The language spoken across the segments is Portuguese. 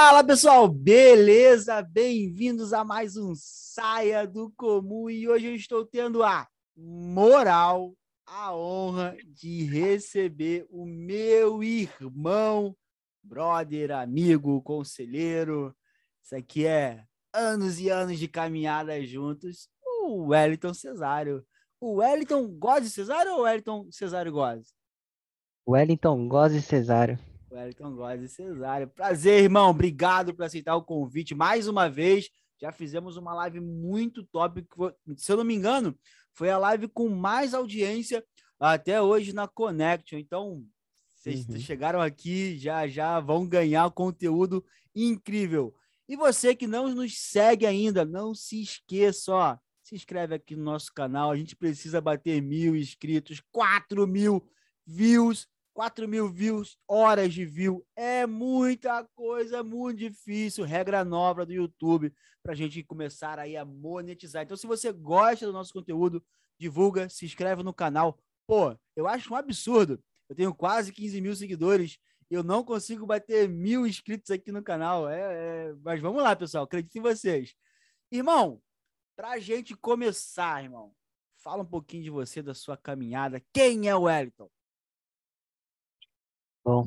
Fala pessoal, beleza? Bem-vindos a mais um Saia do Comum e hoje eu estou tendo a moral, a honra de receber o meu irmão, brother, amigo, conselheiro. Isso aqui é anos e anos de caminhada juntos, o Wellington Cesário. O Wellington gosta de Cesário ou o Wellington Cesário gosta? Wellington gosta de Cesário. Wellington Góes e Cesário. Prazer, irmão. Obrigado por aceitar o convite mais uma vez. Já fizemos uma live muito top. Se eu não me engano, foi a live com mais audiência até hoje na Connection. Então, vocês uhum. chegaram aqui, já já vão ganhar conteúdo incrível. E você que não nos segue ainda, não se esqueça, ó, se inscreve aqui no nosso canal. A gente precisa bater mil inscritos, quatro mil views 4 mil views, horas de view, é muita coisa, muito difícil. Regra nova do YouTube para a gente começar aí a monetizar. Então, se você gosta do nosso conteúdo, divulga, se inscreve no canal. Pô, eu acho um absurdo. Eu tenho quase 15 mil seguidores eu não consigo bater mil inscritos aqui no canal. É, é... Mas vamos lá, pessoal, acredito em vocês. Irmão, para a gente começar, irmão, fala um pouquinho de você, da sua caminhada. Quem é o Wellington? Bom,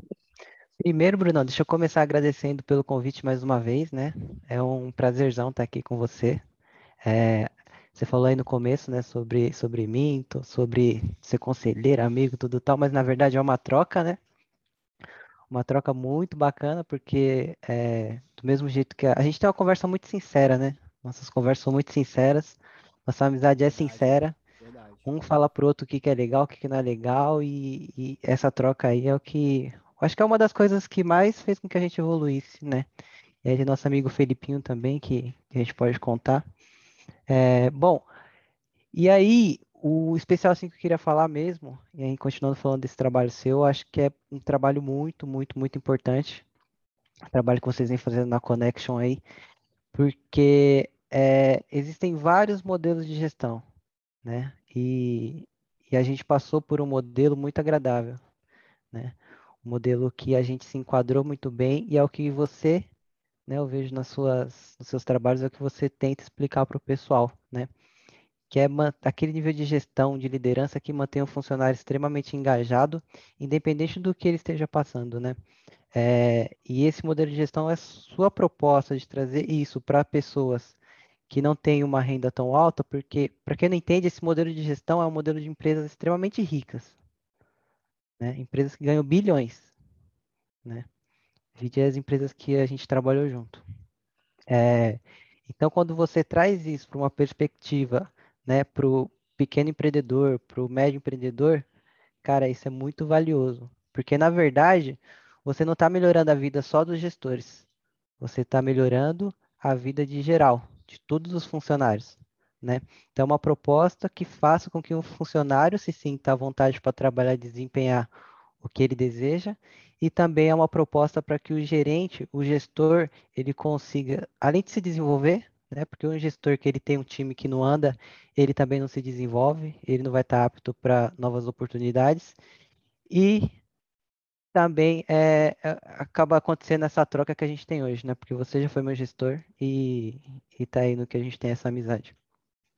primeiro, Bruno, deixa eu começar agradecendo pelo convite mais uma vez, né? É um prazerzão estar aqui com você. É, você falou aí no começo, né, sobre, sobre mim, sobre ser conselheiro, amigo, tudo tal, mas na verdade é uma troca, né? Uma troca muito bacana, porque é, do mesmo jeito que a, a gente tem uma conversa muito sincera, né? Nossas conversas são muito sinceras, nossa amizade é sincera. Um fala pro outro o que, que é legal, o que, que não é legal, e, e essa troca aí é o que. Acho que é uma das coisas que mais fez com que a gente evoluísse, né? E aí nosso amigo Felipinho também, que, que a gente pode contar. É, bom, e aí, o especial assim que eu queria falar mesmo, e aí continuando falando desse trabalho seu, acho que é um trabalho muito, muito, muito importante. O trabalho que vocês vêm fazendo na Connection aí, porque é, existem vários modelos de gestão, né? E, e a gente passou por um modelo muito agradável, né? Um modelo que a gente se enquadrou muito bem e é o que você, né, eu vejo nas suas, nos seus trabalhos, é o que você tenta explicar para o pessoal, né? Que é aquele nível de gestão, de liderança que mantém o funcionário extremamente engajado, independente do que ele esteja passando, né? É, e esse modelo de gestão é sua proposta de trazer isso para pessoas que não tem uma renda tão alta, porque, para quem não entende, esse modelo de gestão é um modelo de empresas extremamente ricas. Né? Empresas que ganham bilhões. Né? Vide as empresas que a gente trabalhou junto. É, então, quando você traz isso para uma perspectiva né, para o pequeno empreendedor, para o médio empreendedor, cara, isso é muito valioso. Porque, na verdade, você não está melhorando a vida só dos gestores. Você está melhorando a vida de geral, de todos os funcionários. Né? Então, é uma proposta que faça com que o funcionário se sinta à vontade para trabalhar e desempenhar o que ele deseja, e também é uma proposta para que o gerente, o gestor, ele consiga, além de se desenvolver, né? Porque um gestor que ele tem um time que não anda, ele também não se desenvolve, ele não vai estar apto para novas oportunidades. E também é, é, acaba acontecendo essa troca que a gente tem hoje, né? Porque você já foi meu gestor e, e tá aí no que a gente tem essa amizade.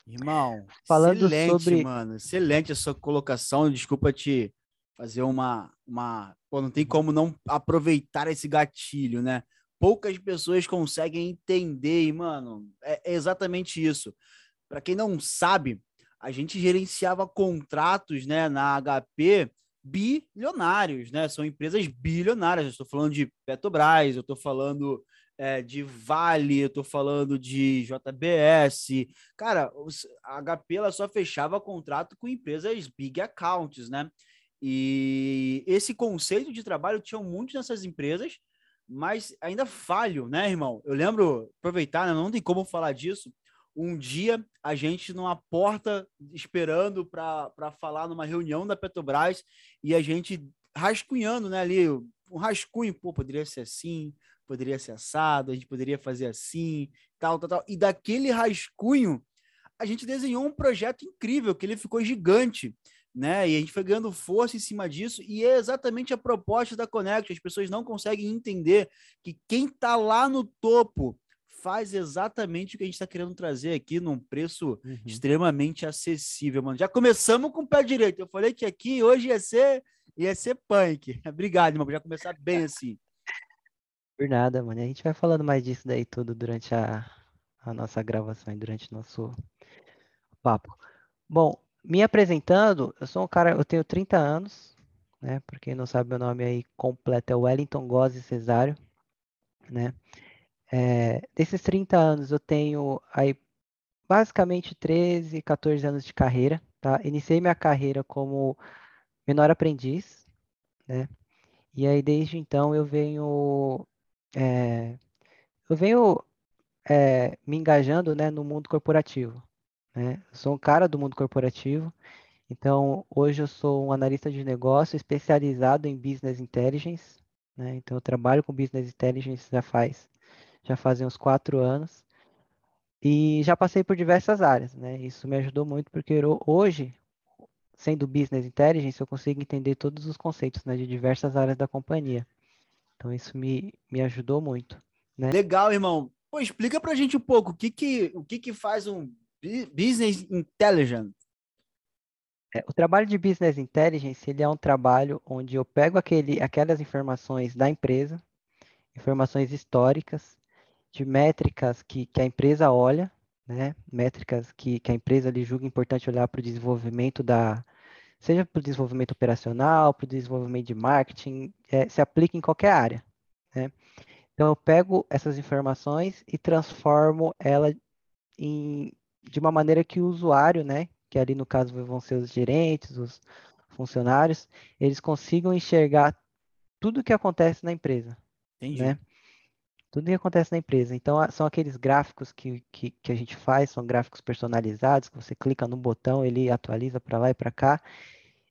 Irmão, falando excelente, sobre... mano. Excelente a sua colocação. Desculpa te fazer uma, uma. Pô, não tem como não aproveitar esse gatilho, né? Poucas pessoas conseguem entender, e, mano, é, é exatamente isso. Para quem não sabe, a gente gerenciava contratos, né, na HP bilionários, né? São empresas bilionárias. Estou falando de Petrobras, eu estou falando é, de Vale, eu estou falando de JBS. Cara, a HP ela só fechava contrato com empresas big accounts, né? E esse conceito de trabalho tinha muitos nessas empresas, mas ainda falho, né, irmão? Eu lembro, aproveitar, né? não tem como falar disso um dia a gente numa porta esperando para falar numa reunião da Petrobras e a gente rascunhando, né, ali, um rascunho, pô, poderia ser assim, poderia ser assado, a gente poderia fazer assim, tal, tal, tal. E daquele rascunho, a gente desenhou um projeto incrível, que ele ficou gigante. né? E a gente foi ganhando força em cima disso, e é exatamente a proposta da Connect. As pessoas não conseguem entender que quem está lá no topo faz exatamente o que a gente está querendo trazer aqui num preço uhum. extremamente acessível, mano. Já começamos com o pé direito. Eu falei que aqui hoje ia ser ia ser punk. Obrigado, irmão. Já começar bem assim. Por nada, mano. A gente vai falando mais disso daí tudo durante a, a nossa gravação e durante o nosso papo. Bom, me apresentando, eu sou um cara, eu tenho 30 anos, né? Por quem não sabe, meu nome aí completo é Wellington Gozzi Cesário, né? É, desses 30 anos eu tenho aí basicamente 13, 14 anos de carreira, tá? Iniciei minha carreira como menor aprendiz, né? E aí desde então eu venho é, eu venho é, me engajando, né, no mundo corporativo, né? Sou um cara do mundo corporativo, então hoje eu sou um analista de negócio especializado em business intelligence, né? Então eu trabalho com business intelligence já faz já fazem uns quatro anos e já passei por diversas áreas, né? Isso me ajudou muito porque hoje sendo business intelligence, eu consigo entender todos os conceitos né, de diversas áreas da companhia. Então, isso me, me ajudou muito. Né? Legal, irmão. Pô, explica pra gente um pouco o que, que, o que, que faz um business intelligence. É, o trabalho de business intelligence ele é um trabalho onde eu pego aquele, aquelas informações da empresa, informações históricas, de métricas que, que a empresa olha, né? métricas que, que a empresa lhe julga importante olhar para o desenvolvimento da, seja para o desenvolvimento operacional, para o desenvolvimento de marketing, é, se aplica em qualquer área. Né? Então, eu pego essas informações e transformo ela em, de uma maneira que o usuário, né, que ali no caso vão ser os gerentes, os funcionários, eles consigam enxergar tudo o que acontece na empresa. Entendi. Né? Tudo que acontece na empresa. Então, são aqueles gráficos que, que, que, a gente faz, são gráficos personalizados, que você clica no botão, ele atualiza para lá e para cá.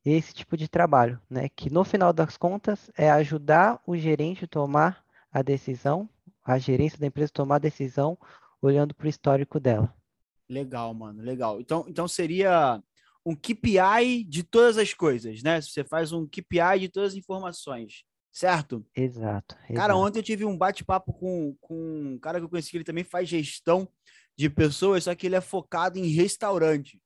Esse tipo de trabalho, né? Que no final das contas é ajudar o gerente a tomar a decisão, a gerência da empresa tomar a decisão olhando para o histórico dela. Legal, mano, legal. Então, então seria um KPI de todas as coisas, né? Você faz um KPI de todas as informações certo? Exato. Cara, exato. ontem eu tive um bate-papo com, com um cara que eu conheci, que ele também faz gestão de pessoas, só que ele é focado em restaurante.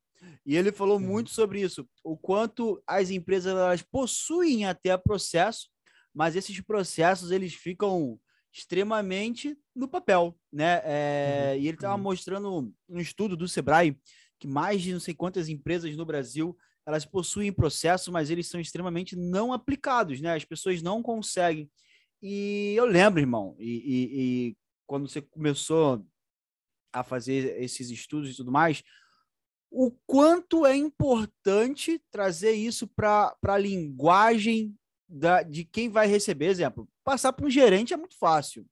E ele falou uhum. muito sobre isso, o quanto as empresas elas possuem até processo, mas esses processos eles ficam extremamente no papel, né? É, uhum. E ele estava uhum. mostrando um estudo do Sebrae que mais de não sei quantas empresas no Brasil elas possuem processo, mas eles são extremamente não aplicados, né? As pessoas não conseguem. E eu lembro, irmão, e, e, e quando você começou a fazer esses estudos e tudo mais, o quanto é importante trazer isso para a linguagem da, de quem vai receber, exemplo. Passar para um gerente é muito fácil,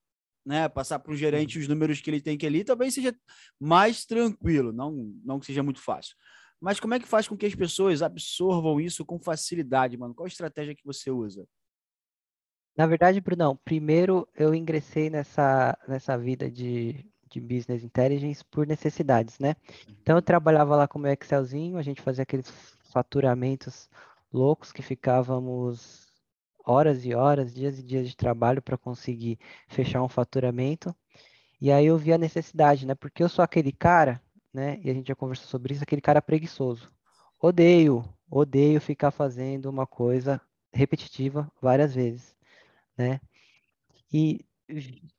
né? Passar para um gerente os números que ele tem que ali talvez seja mais tranquilo, não, não que seja muito fácil. Mas como é que faz com que as pessoas absorvam isso com facilidade, mano? Qual a estratégia que você usa? Na verdade, Brunão, primeiro eu ingressei nessa, nessa vida de, de business intelligence por necessidades, né? Então eu uhum. trabalhava lá como Excelzinho, a gente fazia aqueles faturamentos loucos que ficávamos horas e horas, dias e dias de trabalho para conseguir fechar um faturamento. E aí eu vi a necessidade, né? Porque eu sou aquele cara né? E a gente já conversou sobre isso, aquele cara preguiçoso. Odeio, odeio ficar fazendo uma coisa repetitiva várias vezes, né? E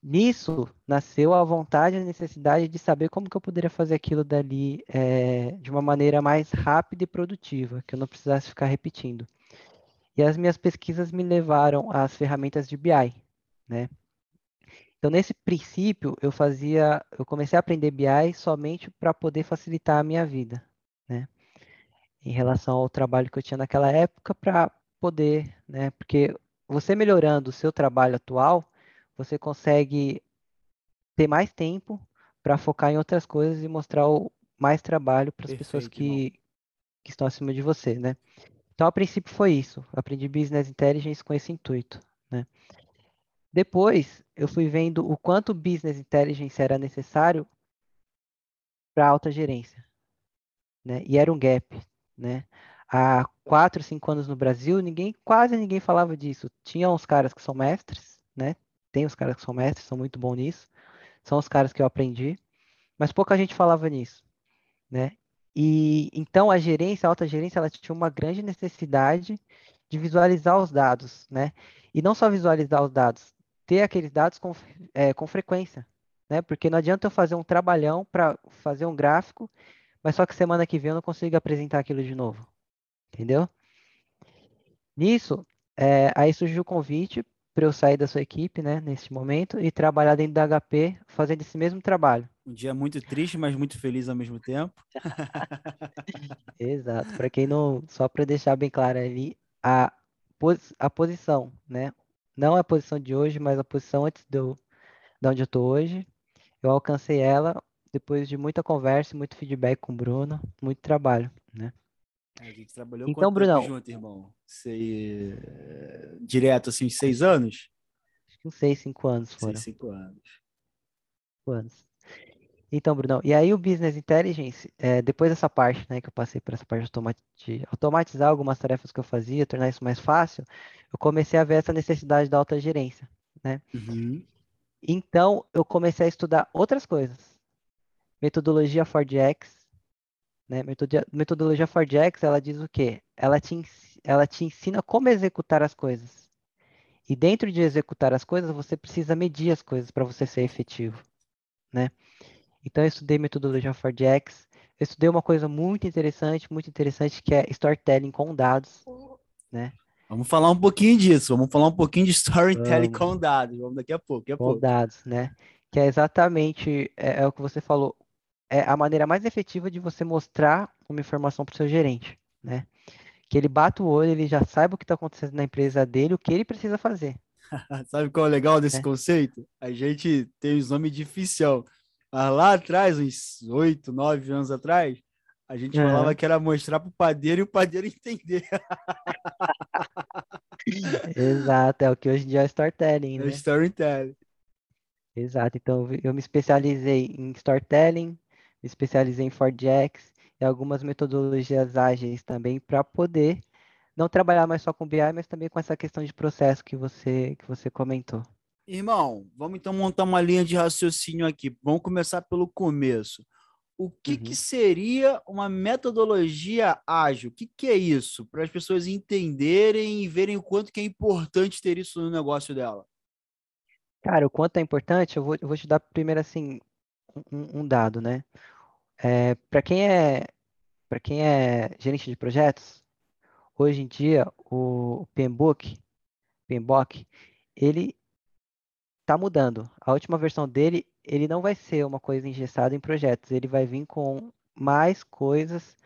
nisso nasceu a vontade e a necessidade de saber como que eu poderia fazer aquilo dali é, de uma maneira mais rápida e produtiva, que eu não precisasse ficar repetindo. E as minhas pesquisas me levaram às ferramentas de BI, né? Então, nesse princípio, eu fazia, eu comecei a aprender BI somente para poder facilitar a minha vida, né? Em relação ao trabalho que eu tinha naquela época, para poder, né? Porque você melhorando o seu trabalho atual, você consegue ter mais tempo para focar em outras coisas e mostrar o, mais trabalho para as pessoas que, que estão acima de você, né? Então, a princípio foi isso. Eu aprendi Business Intelligence com esse intuito, né? Depois, eu fui vendo o quanto business intelligence era necessário para alta gerência, né? E era um gap, né? há quatro, cinco anos no Brasil, ninguém, quase ninguém falava disso. Tinha uns caras que são mestres, né? Tem os caras que são mestres, são muito bons nisso. São os caras que eu aprendi, mas pouca gente falava nisso, né? E então a gerência, a alta gerência, ela tinha uma grande necessidade de visualizar os dados, né? E não só visualizar os dados, ter aqueles dados com, é, com frequência, né? Porque não adianta eu fazer um trabalhão para fazer um gráfico, mas só que semana que vem eu não consigo apresentar aquilo de novo, entendeu? Nisso, é, aí surgiu o convite para eu sair da sua equipe, né, nesse momento, e trabalhar dentro da HP, fazendo esse mesmo trabalho. Um dia muito triste, mas muito feliz ao mesmo tempo. Exato. Para quem não, só para deixar bem claro ali, a, a posição, né, não a posição de hoje, mas a posição antes do, de onde eu estou hoje, eu alcancei ela depois de muita conversa, muito feedback com o Bruno, muito trabalho, né? A gente trabalhou então, Bruno, junto, irmão? Sei, direto, assim, seis anos? Acho que uns seis, cinco anos foram. Seis, cinco anos. Cinco anos. Então, Bruno, e aí o Business Intelligence, é, depois dessa parte, né, que eu passei por essa parte de automatizar algumas tarefas que eu fazia, tornar isso mais fácil, eu comecei a ver essa necessidade da alta gerência, né? Uhum. Então, eu comecei a estudar outras coisas. Metodologia Ford X, né? Metodologia X, ela diz o quê? Ela te, ela te ensina como executar as coisas. E dentro de executar as coisas, você precisa medir as coisas para você ser efetivo, né? Então, eu estudei metodologia X. Eu estudei uma coisa muito interessante, muito interessante, que é storytelling com dados, né? Vamos falar um pouquinho disso. Vamos falar um pouquinho de storytelling vamos. com dados. Vamos daqui a pouco. Daqui a com pouco. dados, né? Que é exatamente é, é o que você falou é a maneira mais efetiva de você mostrar uma informação para o seu gerente, né? Que ele bata o olho, ele já saiba o que está acontecendo na empresa dele, o que ele precisa fazer. Sabe qual é o legal desse é. conceito? A gente tem os nomes difíceis. Mas lá atrás, uns oito, nove anos atrás, a gente uhum. falava que era mostrar para o padeiro e o padeiro entender. Exato, é o que hoje em dia é storytelling, né? É storytelling. Exato, então eu me especializei em storytelling, me especializei em FordX e algumas metodologias ágeis também para poder não trabalhar mais só com BI, mas também com essa questão de processo que você que você comentou. Irmão, vamos então montar uma linha de raciocínio aqui. Vamos começar pelo começo. O que, uhum. que seria uma metodologia ágil? O que, que é isso? Para as pessoas entenderem e verem o quanto que é importante ter isso no negócio dela. Cara, o quanto é importante, eu vou, eu vou te dar primeiro assim um, um dado, né? É, para quem é para quem é gerente de projetos, hoje em dia o PMBOK, PMBOK, ele está mudando. A última versão dele, ele não vai ser uma coisa engessada em projetos, ele vai vir com mais coisas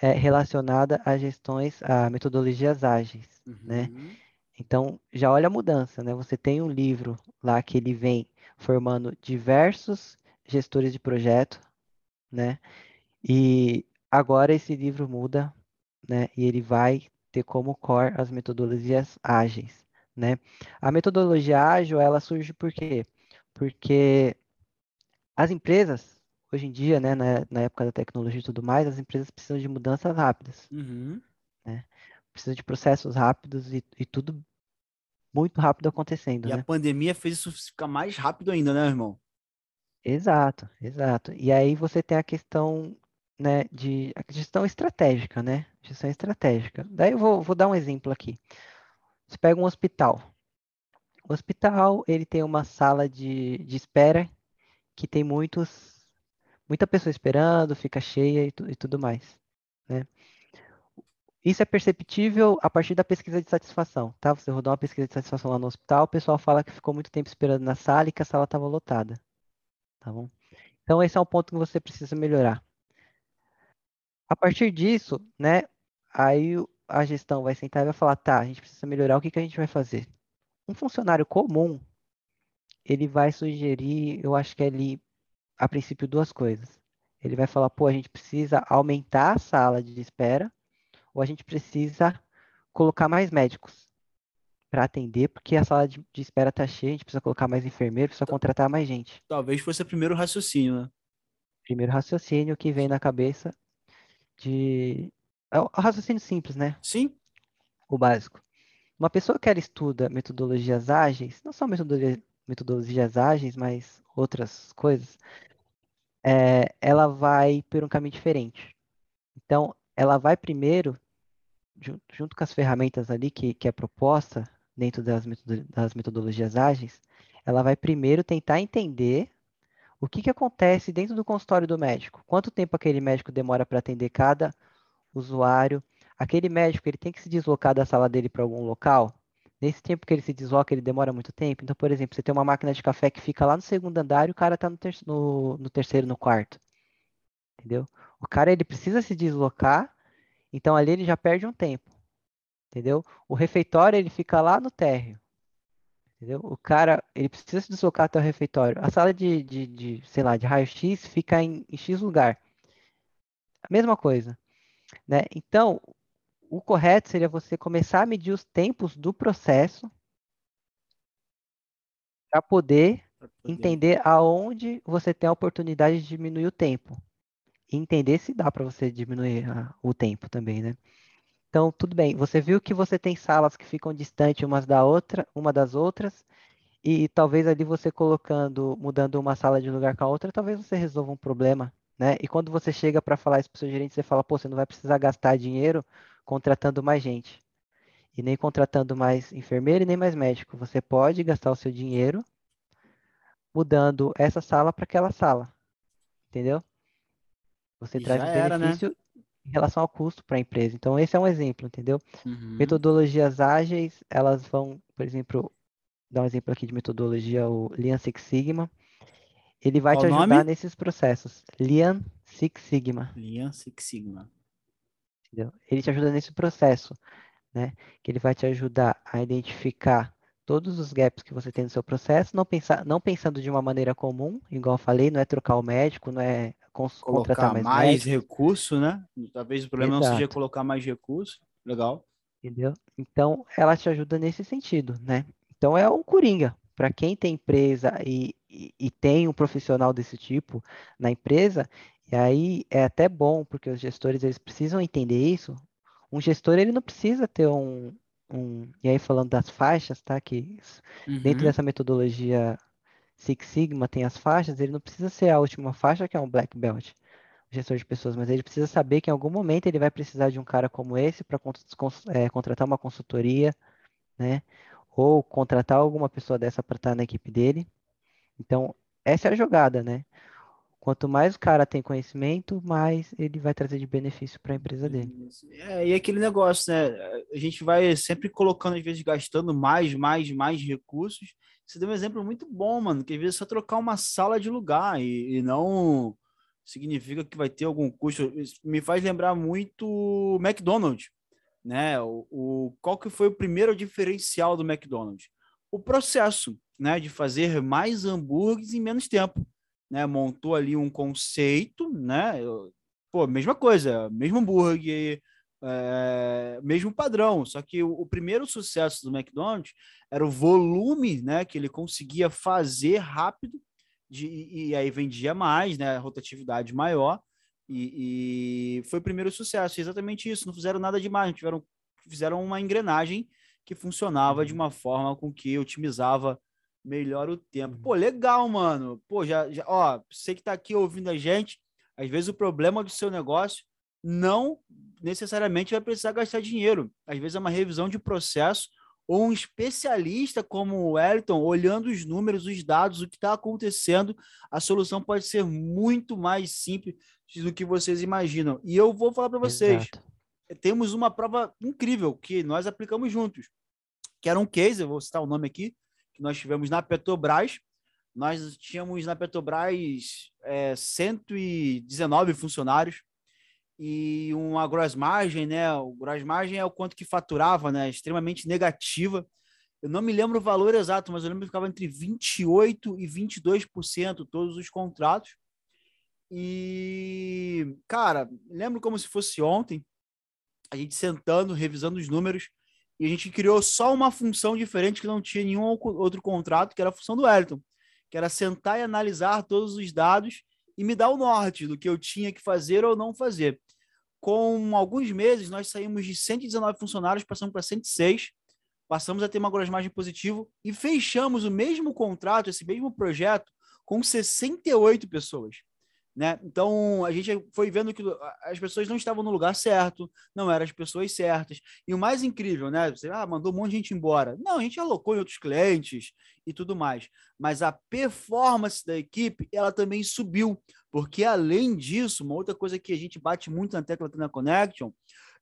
é, relacionadas a gestões, a metodologias ágeis, né? uhum. né? Então, já olha a mudança, né? Você tem um livro lá que ele vem formando diversos gestores de projeto, né? E agora esse livro muda, né? E ele vai ter como core as metodologias ágeis, né? A metodologia ágil, ela surge por quê? Porque as empresas, hoje em dia, né, na, na época da tecnologia e tudo mais, as empresas precisam de mudanças rápidas, uhum. né? Precisam de processos rápidos e, e tudo muito rápido acontecendo, E né? a pandemia fez isso ficar mais rápido ainda, né, irmão? Exato, exato. E aí você tem a questão, né, de a gestão estratégica, né? Gestão estratégica. Daí eu vou, vou dar um exemplo aqui. Você pega um hospital. O hospital, ele tem uma sala de, de espera que tem muitos, muita pessoa esperando, fica cheia e, tu, e tudo mais, né? Isso é perceptível a partir da pesquisa de satisfação, tá? Você rodou uma pesquisa de satisfação lá no hospital, o pessoal fala que ficou muito tempo esperando na sala e que a sala estava lotada tá bom? Então esse é um ponto que você precisa melhorar. A partir disso, né, aí a gestão vai sentar e vai falar, tá, a gente precisa melhorar, o que, que a gente vai fazer? Um funcionário comum, ele vai sugerir, eu acho que é ali, a princípio, duas coisas. Ele vai falar, pô, a gente precisa aumentar a sala de espera, ou a gente precisa colocar mais médicos para atender, porque a sala de, de espera tá cheia, a gente precisa colocar mais enfermeiro, precisa contratar mais gente. Talvez fosse o primeiro raciocínio, né? Primeiro raciocínio que vem na cabeça de, É o raciocínio simples, né? Sim. O básico. Uma pessoa que ela estuda metodologias ágeis, não só metodologia, metodologias ágeis, mas outras coisas, é, ela vai por um caminho diferente. Então, ela vai primeiro, junto com as ferramentas ali que, que é proposta dentro das, das metodologias ágeis, ela vai primeiro tentar entender o que, que acontece dentro do consultório do médico. Quanto tempo aquele médico demora para atender cada usuário? Aquele médico ele tem que se deslocar da sala dele para algum local? Nesse tempo que ele se desloca, ele demora muito tempo. Então, por exemplo, você tem uma máquina de café que fica lá no segundo andar e o cara está no, ter no, no terceiro, no quarto. Entendeu? O cara ele precisa se deslocar, então ali ele já perde um tempo. Entendeu? O refeitório ele fica lá no térreo. Entendeu? O cara ele precisa se deslocar até o refeitório. A sala de, de, de sei lá, de raio-x fica em, em X lugar. A mesma coisa. Né? Então, o correto seria você começar a medir os tempos do processo para poder, poder, entender aonde você tem a oportunidade de diminuir o tempo. E entender se dá para você diminuir a, o tempo também, né? Então, tudo bem. Você viu que você tem salas que ficam distantes umas da outra, uma das outras, e talvez ali você colocando, mudando uma sala de lugar com a outra, talvez você resolva um problema, né? E quando você chega para falar isso para o seu gerente, você fala, pô, você não vai precisar gastar dinheiro contratando mais gente. E nem contratando mais enfermeiro e nem mais médico. Você pode gastar o seu dinheiro mudando essa sala para aquela sala. Entendeu? Você e traz um era, né? benefício né? em relação ao custo para a empresa. Então, esse é um exemplo, entendeu? Uhum. Metodologias ágeis, elas vão, por exemplo, dar um exemplo aqui de metodologia, o Lean Six Sigma. Ele vai Qual te ajudar nome? nesses processos. Lean Six Sigma. Lean Six Sigma. Entendeu? Ele te ajuda nesse processo, né? Que ele vai te ajudar a identificar todos os gaps que você tem no seu processo, não, pensar, não pensando de uma maneira comum, igual eu falei, não é trocar o médico, não é contratar mais, mais recurso, né? Talvez o problema Exato. não seja colocar mais recurso. Legal. Entendeu? Então, ela te ajuda nesse sentido, né? Então, é um coringa. Para quem tem empresa e, e, e, tem um profissional desse tipo na empresa, e aí é até bom, porque os gestores eles precisam entender isso. Um gestor ele não precisa ter um, um e aí falando das faixas, tá? Que uhum. dentro dessa metodologia Six Sigma tem as faixas, ele não precisa ser a última faixa que é um black belt, gestor de pessoas, mas ele precisa saber que em algum momento ele vai precisar de um cara como esse para é, contratar uma consultoria, né? Ou contratar alguma pessoa dessa para estar na equipe dele. Então, essa é a jogada, né? Quanto mais o cara tem conhecimento, mais ele vai trazer de benefício para a empresa dele. É, e aquele negócio, né? A gente vai sempre colocando, às vezes, gastando mais, mais, mais recursos. Você deu um exemplo muito bom, mano, que às vezes é só trocar uma sala de lugar e, e não significa que vai ter algum custo. Isso me faz lembrar muito McDonald's, né? O, o, qual que foi o primeiro diferencial do McDonald's? O processo, né? De fazer mais hambúrgueres em menos tempo né, montou ali um conceito, né? Pô, mesma coisa, mesmo hambúrguer, é, mesmo padrão. Só que o, o, primeiro sucesso do McDonald's era o volume, né, que ele conseguia fazer rápido de, e, e aí vendia mais, né, rotatividade maior. E, e, foi o primeiro sucesso, exatamente isso. Não fizeram nada demais, tiveram, fizeram uma engrenagem que funcionava de uhum. uma forma com que otimizava melhora o tempo. Pô, legal, mano. Pô, já, já, ó, você que tá aqui ouvindo a gente, às vezes o problema do seu negócio não necessariamente vai precisar gastar dinheiro. Às vezes é uma revisão de processo ou um especialista como o Wellington, olhando os números, os dados, o que está acontecendo, a solução pode ser muito mais simples do que vocês imaginam. E eu vou falar para vocês, Exato. temos uma prova incrível que nós aplicamos juntos, que era um case, eu vou citar o nome aqui, que nós tivemos na Petrobras. Nós tínhamos na Petrobras é, 119 funcionários e uma gross margem, né? O gross margem é o quanto que faturava, né? Extremamente negativa. Eu não me lembro o valor exato, mas eu lembro que ficava entre 28% e 22% todos os contratos. E, cara, lembro como se fosse ontem, a gente sentando, revisando os números, e a gente criou só uma função diferente que não tinha nenhum outro contrato, que era a função do Elton, que era sentar e analisar todos os dados e me dar o norte do que eu tinha que fazer ou não fazer. com alguns meses, nós saímos de 119 funcionários, passamos para 106, passamos a ter uma gross margem positivo e fechamos o mesmo contrato, esse mesmo projeto, com 68 pessoas. Né? Então, a gente foi vendo que as pessoas não estavam no lugar certo, não eram as pessoas certas. E o mais incrível, né? Você ah, mandou um monte de gente embora. Não, a gente alocou em outros clientes e tudo mais. Mas a performance da equipe, ela também subiu. Porque, além disso, uma outra coisa que a gente bate muito na tecla na Connection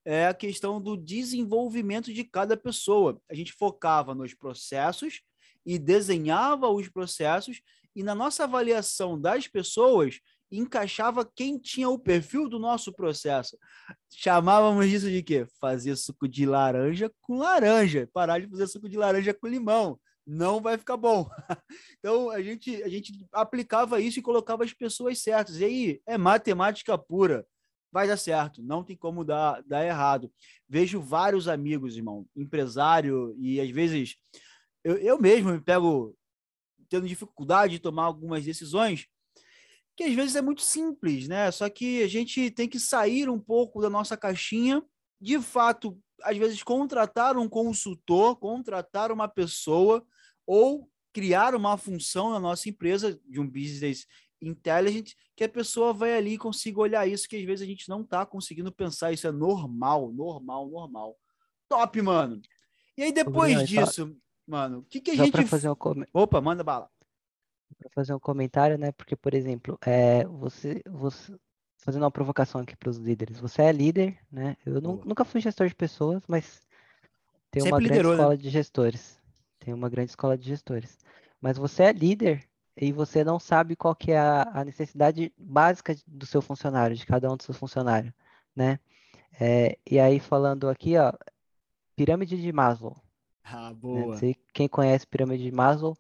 é a questão do desenvolvimento de cada pessoa. A gente focava nos processos e desenhava os processos, e na nossa avaliação das pessoas, encaixava quem tinha o perfil do nosso processo. Chamávamos isso de quê? Fazer suco de laranja com laranja, parar de fazer suco de laranja com limão. Não vai ficar bom. Então a gente, a gente aplicava isso e colocava as pessoas certas. E aí é matemática pura. Vai dar certo, não tem como dar, dar errado. Vejo vários amigos, irmão, empresário, e às vezes eu, eu mesmo me pego tendo dificuldade de tomar algumas decisões que às vezes é muito simples, né? Só que a gente tem que sair um pouco da nossa caixinha, de fato, às vezes contratar um consultor, contratar uma pessoa ou criar uma função na nossa empresa de um business intelligent que a pessoa vai ali e consiga olhar isso que às vezes a gente não está conseguindo pensar, isso é normal, normal, normal. Top, mano. E aí depois disso, mano, o que que a gente fazer um Opa, manda bala para fazer um comentário, né? Porque, por exemplo, é, você, você fazendo uma provocação aqui para os líderes. Você é líder, né? Eu nunca fui gestor de pessoas, mas tem uma grande liderou, né? escola né? de gestores. Tem uma grande escola de gestores. Mas você é líder e você não sabe qual que é a, a necessidade básica do seu funcionário, de cada um dos seus funcionários, né? É, e aí falando aqui, ó, pirâmide de Maslow. Ah, né? boa. Né? Quem conhece pirâmide de Maslow,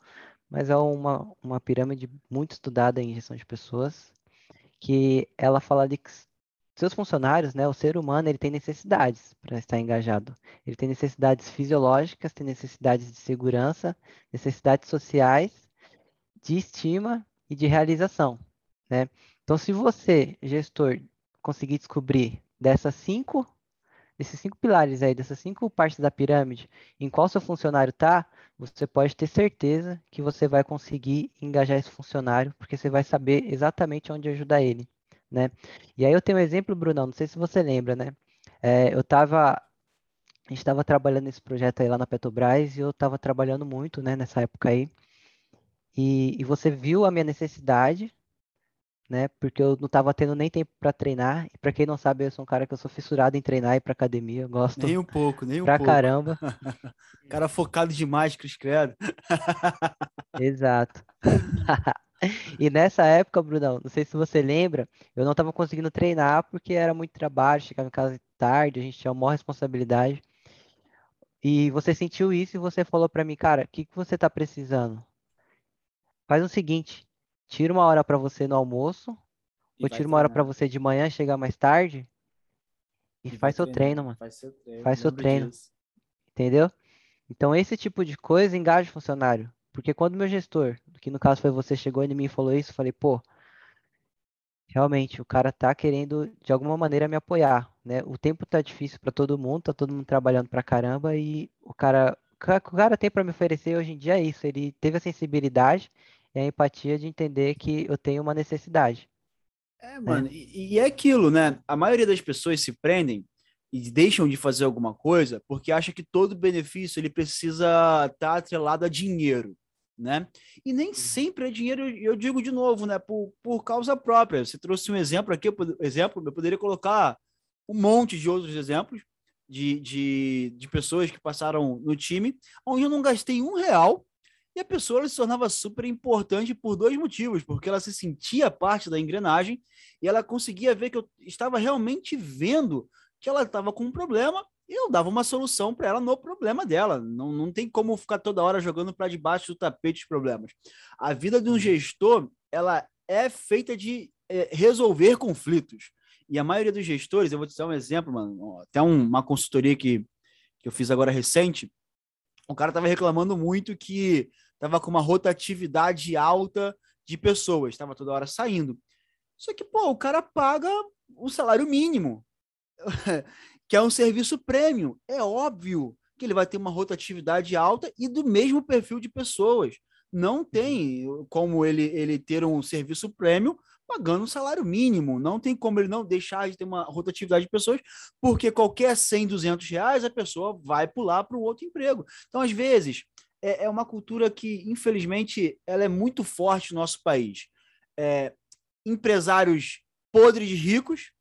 mas é uma, uma pirâmide muito estudada em gestão de pessoas, que ela fala de que seus funcionários, né, o ser humano, ele tem necessidades para estar engajado. Ele tem necessidades fisiológicas, tem necessidades de segurança, necessidades sociais, de estima e de realização, né? Então, se você, gestor, conseguir descobrir dessas cinco, desses cinco pilares aí, dessas cinco partes da pirâmide, em qual seu funcionário está, você pode ter certeza que você vai conseguir engajar esse funcionário, porque você vai saber exatamente onde ajudar ele, né? E aí eu tenho um exemplo, Brunão, não sei se você lembra, né? É, eu estava, a gente estava trabalhando nesse projeto aí lá na Petrobras e eu estava trabalhando muito, né, nessa época aí. E, e você viu a minha necessidade, né? Porque eu não estava tendo nem tempo para treinar. E para quem não sabe, eu sou um cara que eu sou fissurado em treinar e para academia. Eu gosto. Nem um pouco, nem um pra pouco. caramba. cara focado demais, Cris Credo. Exato. e nessa época, Brunão, não sei se você lembra, eu não estava conseguindo treinar porque era muito trabalho, chegava em casa tarde, a gente tinha uma maior responsabilidade. E você sentiu isso e você falou para mim, cara, o que, que você está precisando? Faz o seguinte, tira uma hora para você no almoço, e ou tira uma hora para você de manhã, chegar mais tarde, e, e faz seu treino, mano. Faz seu treino. Faz seu treino. Entendeu? Então, esse tipo de coisa engaja o funcionário. Porque quando meu gestor, que no caso foi você, chegou em mim e falou isso, eu falei, pô, realmente, o cara tá querendo, de alguma maneira, me apoiar, né? O tempo tá difícil para todo mundo, tá todo mundo trabalhando pra caramba, e o cara, o cara tem para me oferecer hoje em dia é isso, ele teve a sensibilidade e a empatia de entender que eu tenho uma necessidade. É, né? mano, é. E, e, é aquilo, né? A maioria das pessoas se prendem e deixam de fazer alguma coisa porque acha que todo benefício ele precisa estar tá atrelado a dinheiro, né? E nem sempre é dinheiro, eu digo de novo, né? Por, por causa própria. Você trouxe um exemplo aqui, exemplo, eu poderia colocar um monte de outros exemplos de, de, de pessoas que passaram no time, onde eu não gastei um real e a pessoa se tornava super importante por dois motivos, porque ela se sentia parte da engrenagem e ela conseguia ver que eu estava realmente vendo que ela estava com um problema e eu dava uma solução para ela no problema dela. Não, não tem como ficar toda hora jogando para debaixo do tapete os problemas. A vida de um gestor, ela é feita de é, resolver conflitos. E a maioria dos gestores, eu vou te dar um exemplo, mano, até um, uma consultoria que, que eu fiz agora recente, o cara estava reclamando muito que estava com uma rotatividade alta de pessoas, estava toda hora saindo. Só que, pô, o cara paga o salário mínimo. que é um serviço premium. É óbvio que ele vai ter uma rotatividade alta e do mesmo perfil de pessoas. Não tem como ele, ele ter um serviço premium pagando um salário mínimo. Não tem como ele não deixar de ter uma rotatividade de pessoas, porque qualquer 100, 200 reais a pessoa vai pular para o outro emprego. Então, às vezes, é, é, uma cultura que, infelizmente, ela é muito forte no nosso país. É, empresários podres de ricos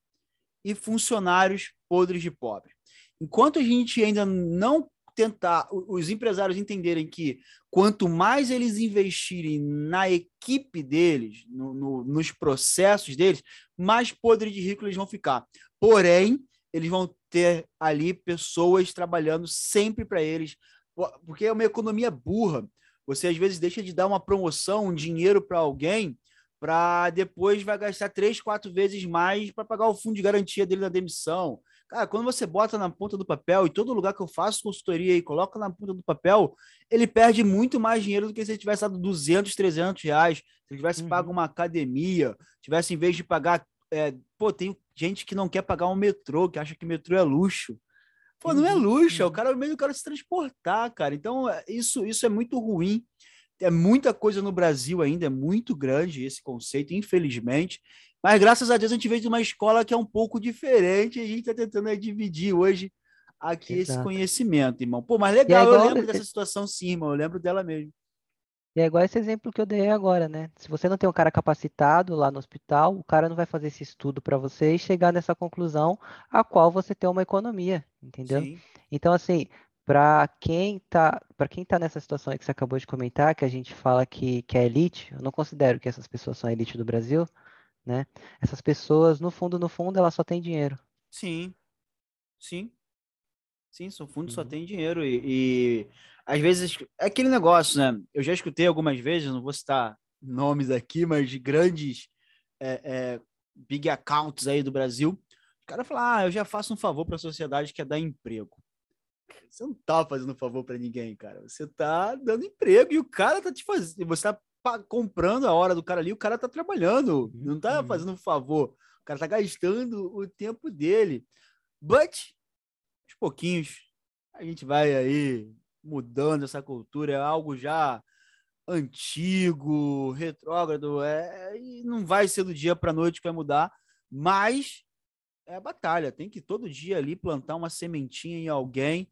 e funcionários podres de pobres. Enquanto a gente ainda não tentar os empresários entenderem que quanto mais eles investirem na equipe deles, no, no, nos processos deles, mais podre de rico eles vão ficar. Porém, eles vão ter ali pessoas trabalhando sempre para eles, porque é uma economia burra. Você às vezes deixa de dar uma promoção, um dinheiro para alguém, para depois vai gastar três, quatro vezes mais para pagar o fundo de garantia dele na demissão. Cara, quando você bota na ponta do papel, e todo lugar que eu faço consultoria e coloca na ponta do papel, ele perde muito mais dinheiro do que se ele tivesse dado 200, 300 reais, se ele tivesse uhum. pago uma academia, tivesse em vez de pagar. É, pô, tem gente que não quer pagar um metrô, que acha que metrô é luxo. Pô, não é luxo, é o cara meio do cara se transportar, cara. Então, é, isso, isso é muito ruim. É muita coisa no Brasil ainda, é muito grande esse conceito, infelizmente. Mas graças a Deus a gente veio de uma escola que é um pouco diferente e a gente está tentando é, dividir hoje aqui Exato. esse conhecimento, irmão. Pô, mas legal, é eu lembro dessa situação sim, irmão. Eu lembro dela mesmo. E é igual esse exemplo que eu dei agora, né? Se você não tem um cara capacitado lá no hospital, o cara não vai fazer esse estudo para você e chegar nessa conclusão a qual você tem uma economia, entendeu? Sim. Então, assim, para quem tá, para quem tá nessa situação que você acabou de comentar, que a gente fala que, que é elite, eu não considero que essas pessoas são elite do Brasil, né? Essas pessoas, no fundo, no fundo, elas só têm dinheiro. Sim, sim, sim, no fundo uhum. só tem dinheiro e, e, às vezes é aquele negócio, né? Eu já escutei algumas vezes, não vou citar nomes aqui, mas de grandes é, é, big accounts aí do Brasil, o cara fala, ah, eu já faço um favor para a sociedade que é dar emprego. Você não tá fazendo favor para ninguém, cara. Você tá dando emprego e o cara tá te fazendo, você tá comprando a hora do cara ali, o cara tá trabalhando, não tá uhum. fazendo um favor. O cara tá gastando o tempo dele. But, aos pouquinhos, a gente vai aí mudando essa cultura, é algo já antigo, retrógrado, é, e não vai ser do dia para noite que vai mudar, mas é a batalha, tem que todo dia ali plantar uma sementinha em alguém.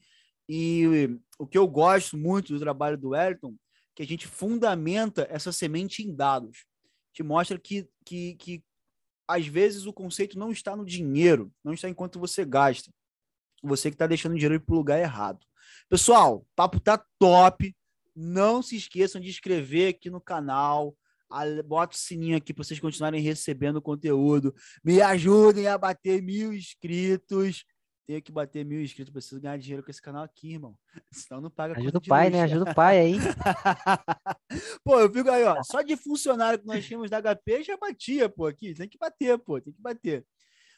E o que eu gosto muito do trabalho do Wellington que a gente fundamenta essa semente em dados. Te mostra que, que, que às vezes o conceito não está no dinheiro, não está em quanto você gasta. Você que está deixando o dinheiro para o lugar errado. Pessoal, o papo tá top. Não se esqueçam de inscrever aqui no canal. Bota o sininho aqui para vocês continuarem recebendo conteúdo. Me ajudem a bater mil inscritos tenho que bater mil inscritos, preciso ganhar dinheiro com esse canal aqui, irmão. Senão não paga Ajuda o pai, né? Ajuda o pai aí. pô, eu fico aí, ó. Só de funcionário que nós tínhamos da HP já batia, pô, aqui. Tem que bater, pô, tem que bater.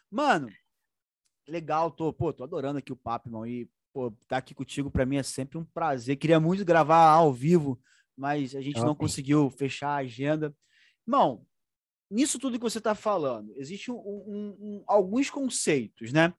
Mano, legal, tô, pô, tô adorando aqui o papo, irmão. E, pô, tá aqui contigo pra mim é sempre um prazer. Queria muito gravar ao vivo, mas a gente não conseguiu fechar a agenda. Irmão, nisso tudo que você tá falando, existem um, um, um, alguns conceitos, né?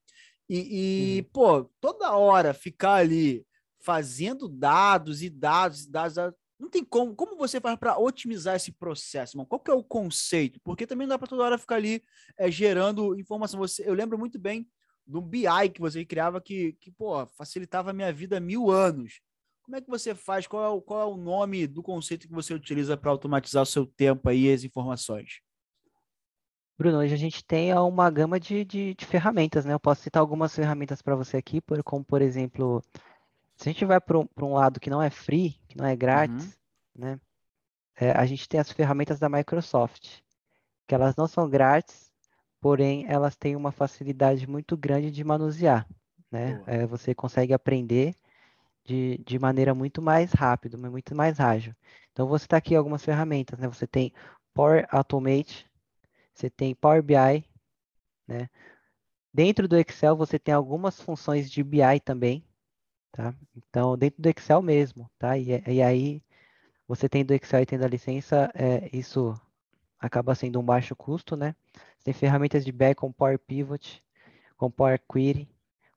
E, e uhum. pô, toda hora ficar ali fazendo dados e dados e dados, não tem como. Como você faz para otimizar esse processo, mano? Qual que é o conceito? Porque também não dá para toda hora ficar ali é, gerando informação. Você, eu lembro muito bem do BI que você criava que, que pô, facilitava a minha vida mil anos. Como é que você faz? Qual é o, qual é o nome do conceito que você utiliza para automatizar o seu tempo aí e as informações? Bruno, hoje a gente tem uma gama de, de, de ferramentas, né? Eu posso citar algumas ferramentas para você aqui, como por exemplo, se a gente vai para um, um, lado que não é free, que não é grátis, uhum. né? É, a gente tem as ferramentas da Microsoft, que elas não são grátis, porém elas têm uma facilidade muito grande de manusear, né? É, você consegue aprender de, de maneira muito mais rápida, muito mais ágil. Então, você está aqui algumas ferramentas, né? Você tem Power Automate, você tem Power BI, né? Dentro do Excel você tem algumas funções de BI também, tá? Então, dentro do Excel mesmo, tá? E, e aí, você tem do Excel e tendo a licença, é, isso acaba sendo um baixo custo, né? Tem ferramentas de BI com Power Pivot, com Power Query,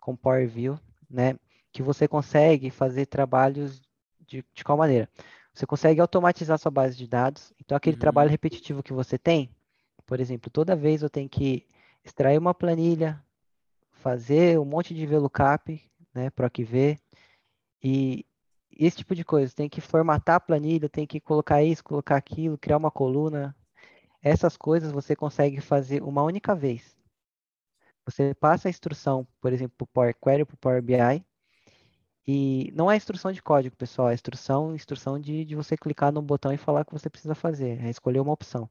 com Power View, né? Que você consegue fazer trabalhos de, de qual maneira? Você consegue automatizar sua base de dados. Então, aquele uhum. trabalho repetitivo que você tem, por exemplo, toda vez eu tenho que extrair uma planilha, fazer um monte de VLOOKUP, né, PROC-V, e esse tipo de coisa. Tem que formatar a planilha, tem que colocar isso, colocar aquilo, criar uma coluna. Essas coisas você consegue fazer uma única vez. Você passa a instrução, por exemplo, para o Power Query, para o Power BI, e não é instrução de código, pessoal, é instrução, instrução de, de você clicar no botão e falar o que você precisa fazer, é escolher uma opção.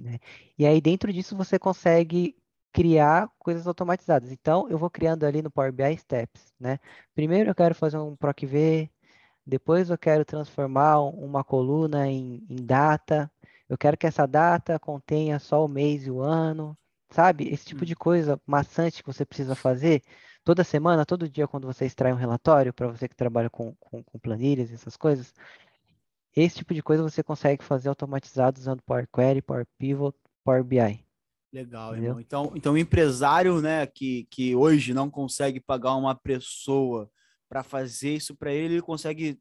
Né? E aí dentro disso você consegue criar coisas automatizadas. Então eu vou criando ali no Power BI steps, né? Primeiro eu quero fazer um PROC-V, depois eu quero transformar uma coluna em, em data, eu quero que essa data contenha só o mês e o ano, sabe? Esse tipo hum. de coisa maçante que você precisa fazer toda semana, todo dia, quando você extrai um relatório, para você que trabalha com, com, com planilhas e essas coisas, esse tipo de coisa você consegue fazer automatizado usando Power Query, Power Pivot, Power BI. Legal, Entendeu? irmão. Então, então o empresário, né, que, que hoje não consegue pagar uma pessoa para fazer isso para ele, ele consegue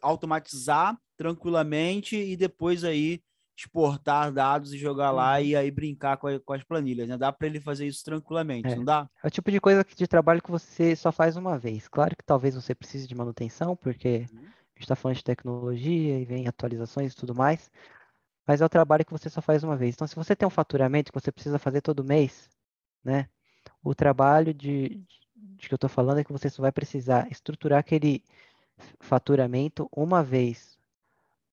automatizar tranquilamente e depois aí exportar dados e jogar uhum. lá e aí brincar com, a, com as planilhas, né? Dá para ele fazer isso tranquilamente, é. não dá? É o tipo de coisa de trabalho que você só faz uma vez. Claro que talvez você precise de manutenção, porque uhum. a gente está falando de tecnologia e vem atualizações e tudo mais, mas é o trabalho que você só faz uma vez. Então, se você tem um faturamento que você precisa fazer todo mês, né? O trabalho de, de que eu estou falando é que você só vai precisar estruturar aquele faturamento uma vez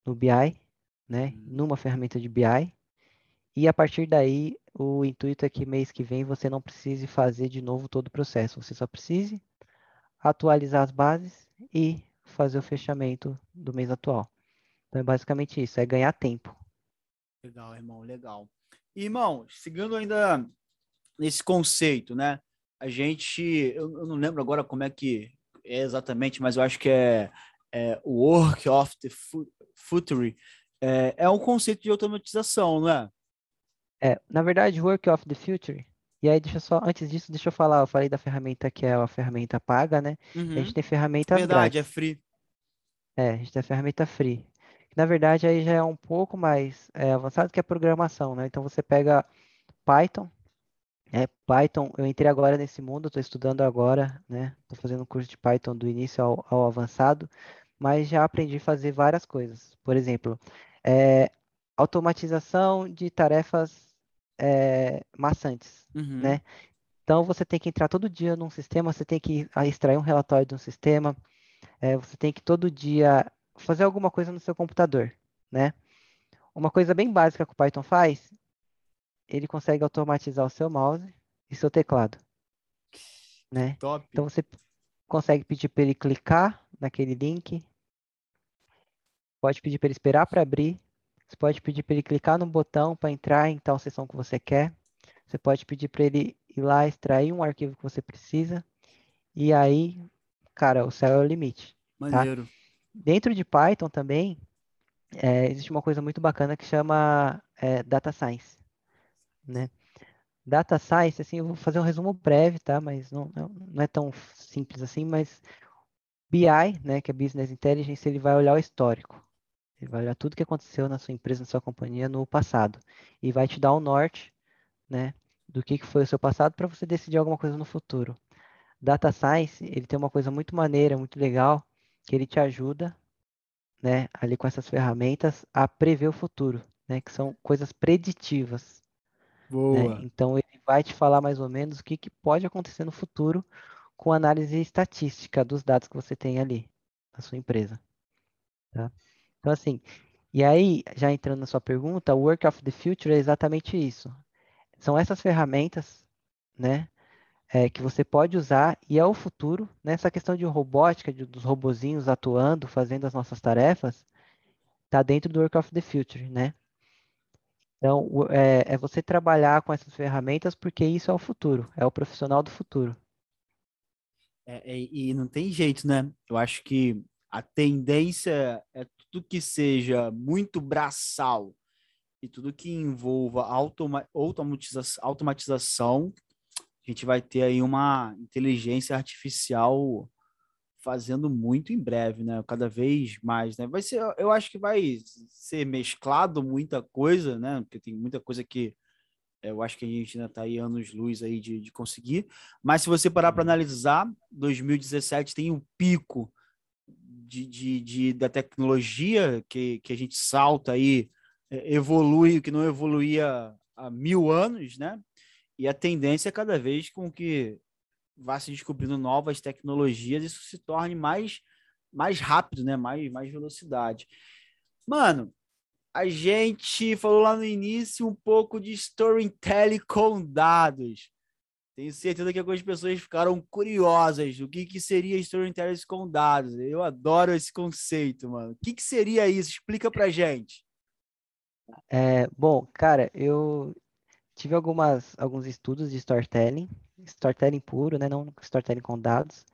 no BI né, uhum. numa ferramenta de BI. E a partir daí, o intuito é que mês que vem você não precise fazer de novo todo o processo. Você só precise atualizar as bases e fazer o fechamento do mês atual. Então é basicamente isso, é ganhar tempo. Legal, irmão, legal. E, irmão, seguindo ainda nesse conceito, né? A gente, eu, eu não lembro agora como é que é exatamente, mas eu acho que é, é Work of the Future é, é um conceito de automatização, não é? É, na verdade, Work of the Future. E aí, deixa só, antes disso, deixa eu falar, eu falei da ferramenta que é a ferramenta paga, né? Uhum. A gente tem ferramenta Verdade, grátis. é free. É, a gente tem a ferramenta free. Na verdade, aí já é um pouco mais é, avançado que a programação, né? Então, você pega Python, é, Python, eu entrei agora nesse mundo, estou estudando agora, né? Estou fazendo um curso de Python do início ao, ao avançado, mas já aprendi a fazer várias coisas. Por exemplo, é, automatização de tarefas é, maçantes, uhum. né? Então você tem que entrar todo dia num sistema, você tem que extrair um relatório de um sistema, é, você tem que todo dia fazer alguma coisa no seu computador, né? Uma coisa bem básica que o Python faz, ele consegue automatizar o seu mouse e seu teclado, né? Top. Então você consegue pedir para ele clicar naquele link, pode pedir para ele esperar para abrir, você pode pedir para ele clicar no botão para entrar em tal sessão que você quer, você pode pedir para ele ir lá extrair um arquivo que você precisa, e aí, cara, o céu é o limite. Tá? Maneiro. Tá? Dentro de Python também, é, existe uma coisa muito bacana que chama é, Data Science, né? Data Science, assim, eu vou fazer um resumo breve, tá? Mas não, não é tão simples assim, mas BI, né, que é Business Intelligence, ele vai olhar o histórico. Ele vai olhar tudo que aconteceu na sua empresa, na sua companhia no passado. E vai te dar o um norte, né, do que, que foi o seu passado para você decidir alguma coisa no futuro. Data Science, ele tem uma coisa muito maneira, muito legal, que ele te ajuda, né, ali com essas ferramentas a prever o futuro, né, que são coisas preditivas. Né. Boa. Né? Então ele vai te falar mais ou menos o que, que pode acontecer no futuro com análise estatística dos dados que você tem ali na sua empresa. Tá? Então, assim, e aí, já entrando na sua pergunta, o Work of the Future é exatamente isso. São essas ferramentas, né, é, que você pode usar e é o futuro, nessa né, questão de robótica, de, dos robozinhos atuando, fazendo as nossas tarefas, está dentro do Work of the Future, né? Então, é, é você trabalhar com essas ferramentas porque isso é o futuro, é o profissional do futuro. É, é, e não tem jeito, né? Eu acho que a tendência é tudo que seja muito braçal e tudo que envolva automa automatiza automatização a gente vai ter aí uma inteligência artificial fazendo muito em breve, né? Cada vez mais, né? Vai ser, eu acho que vai ser mesclado muita coisa, né? Porque tem muita coisa que eu acho que a gente ainda está aí anos-luz aí de, de conseguir. Mas se você parar para analisar, 2017 tem um pico de, de, de, da tecnologia que, que a gente salta aí, é, evolui, que não evoluía há mil anos, né? E a tendência é cada vez com que vá se descobrindo novas tecnologias, isso se torne mais, mais rápido, né? Mais, mais velocidade. Mano, a gente falou lá no início um pouco de storytelling com dados. Tenho certeza que algumas pessoas ficaram curiosas do que, que seria storytelling com dados. Eu adoro esse conceito, mano. O que, que seria isso? Explica pra gente. É, bom, cara, eu tive algumas, alguns estudos de storytelling storytelling puro, né? Não storytelling com dados,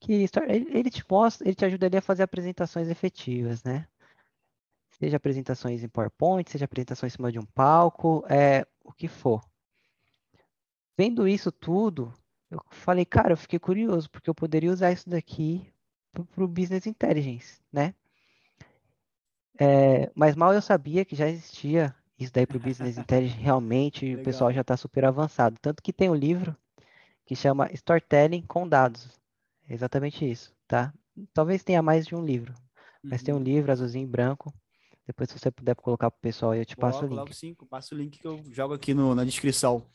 que ele te mostra, ele te ajudaria a fazer apresentações efetivas, né? Seja apresentações em PowerPoint, seja apresentações em cima de um palco, é, o que for. Vendo isso tudo, eu falei, cara, eu fiquei curioso, porque eu poderia usar isso daqui para o Business Intelligence, né? É, mas mal eu sabia que já existia isso daí para o Business Intelligence, realmente o pessoal já está super avançado. Tanto que tem um livro que chama Storytelling com Dados. É exatamente isso, tá? Talvez tenha mais de um livro, mas tem um uhum. livro azulzinho e branco. Depois, se você puder colocar para o pessoal, eu te passo o link. Logo sim, passo o link que eu jogo aqui no, na descrição.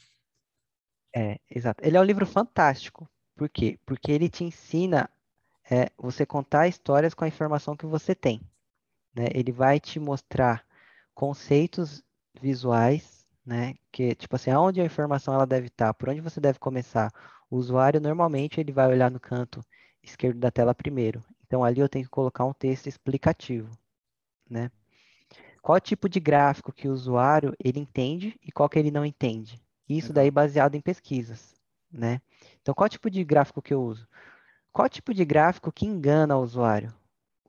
É, exato. Ele é um livro fantástico. Por quê? Porque ele te ensina é, você contar histórias com a informação que você tem. Né? Ele vai te mostrar conceitos visuais né? Que, tipo assim, aonde a informação ela deve estar, por onde você deve começar. O usuário, normalmente, ele vai olhar no canto esquerdo da tela primeiro. Então, ali eu tenho que colocar um texto explicativo, né? Qual tipo de gráfico que o usuário, ele entende e qual que ele não entende. Isso daí baseado em pesquisas, né? Então, qual tipo de gráfico que eu uso? Qual tipo de gráfico que engana o usuário?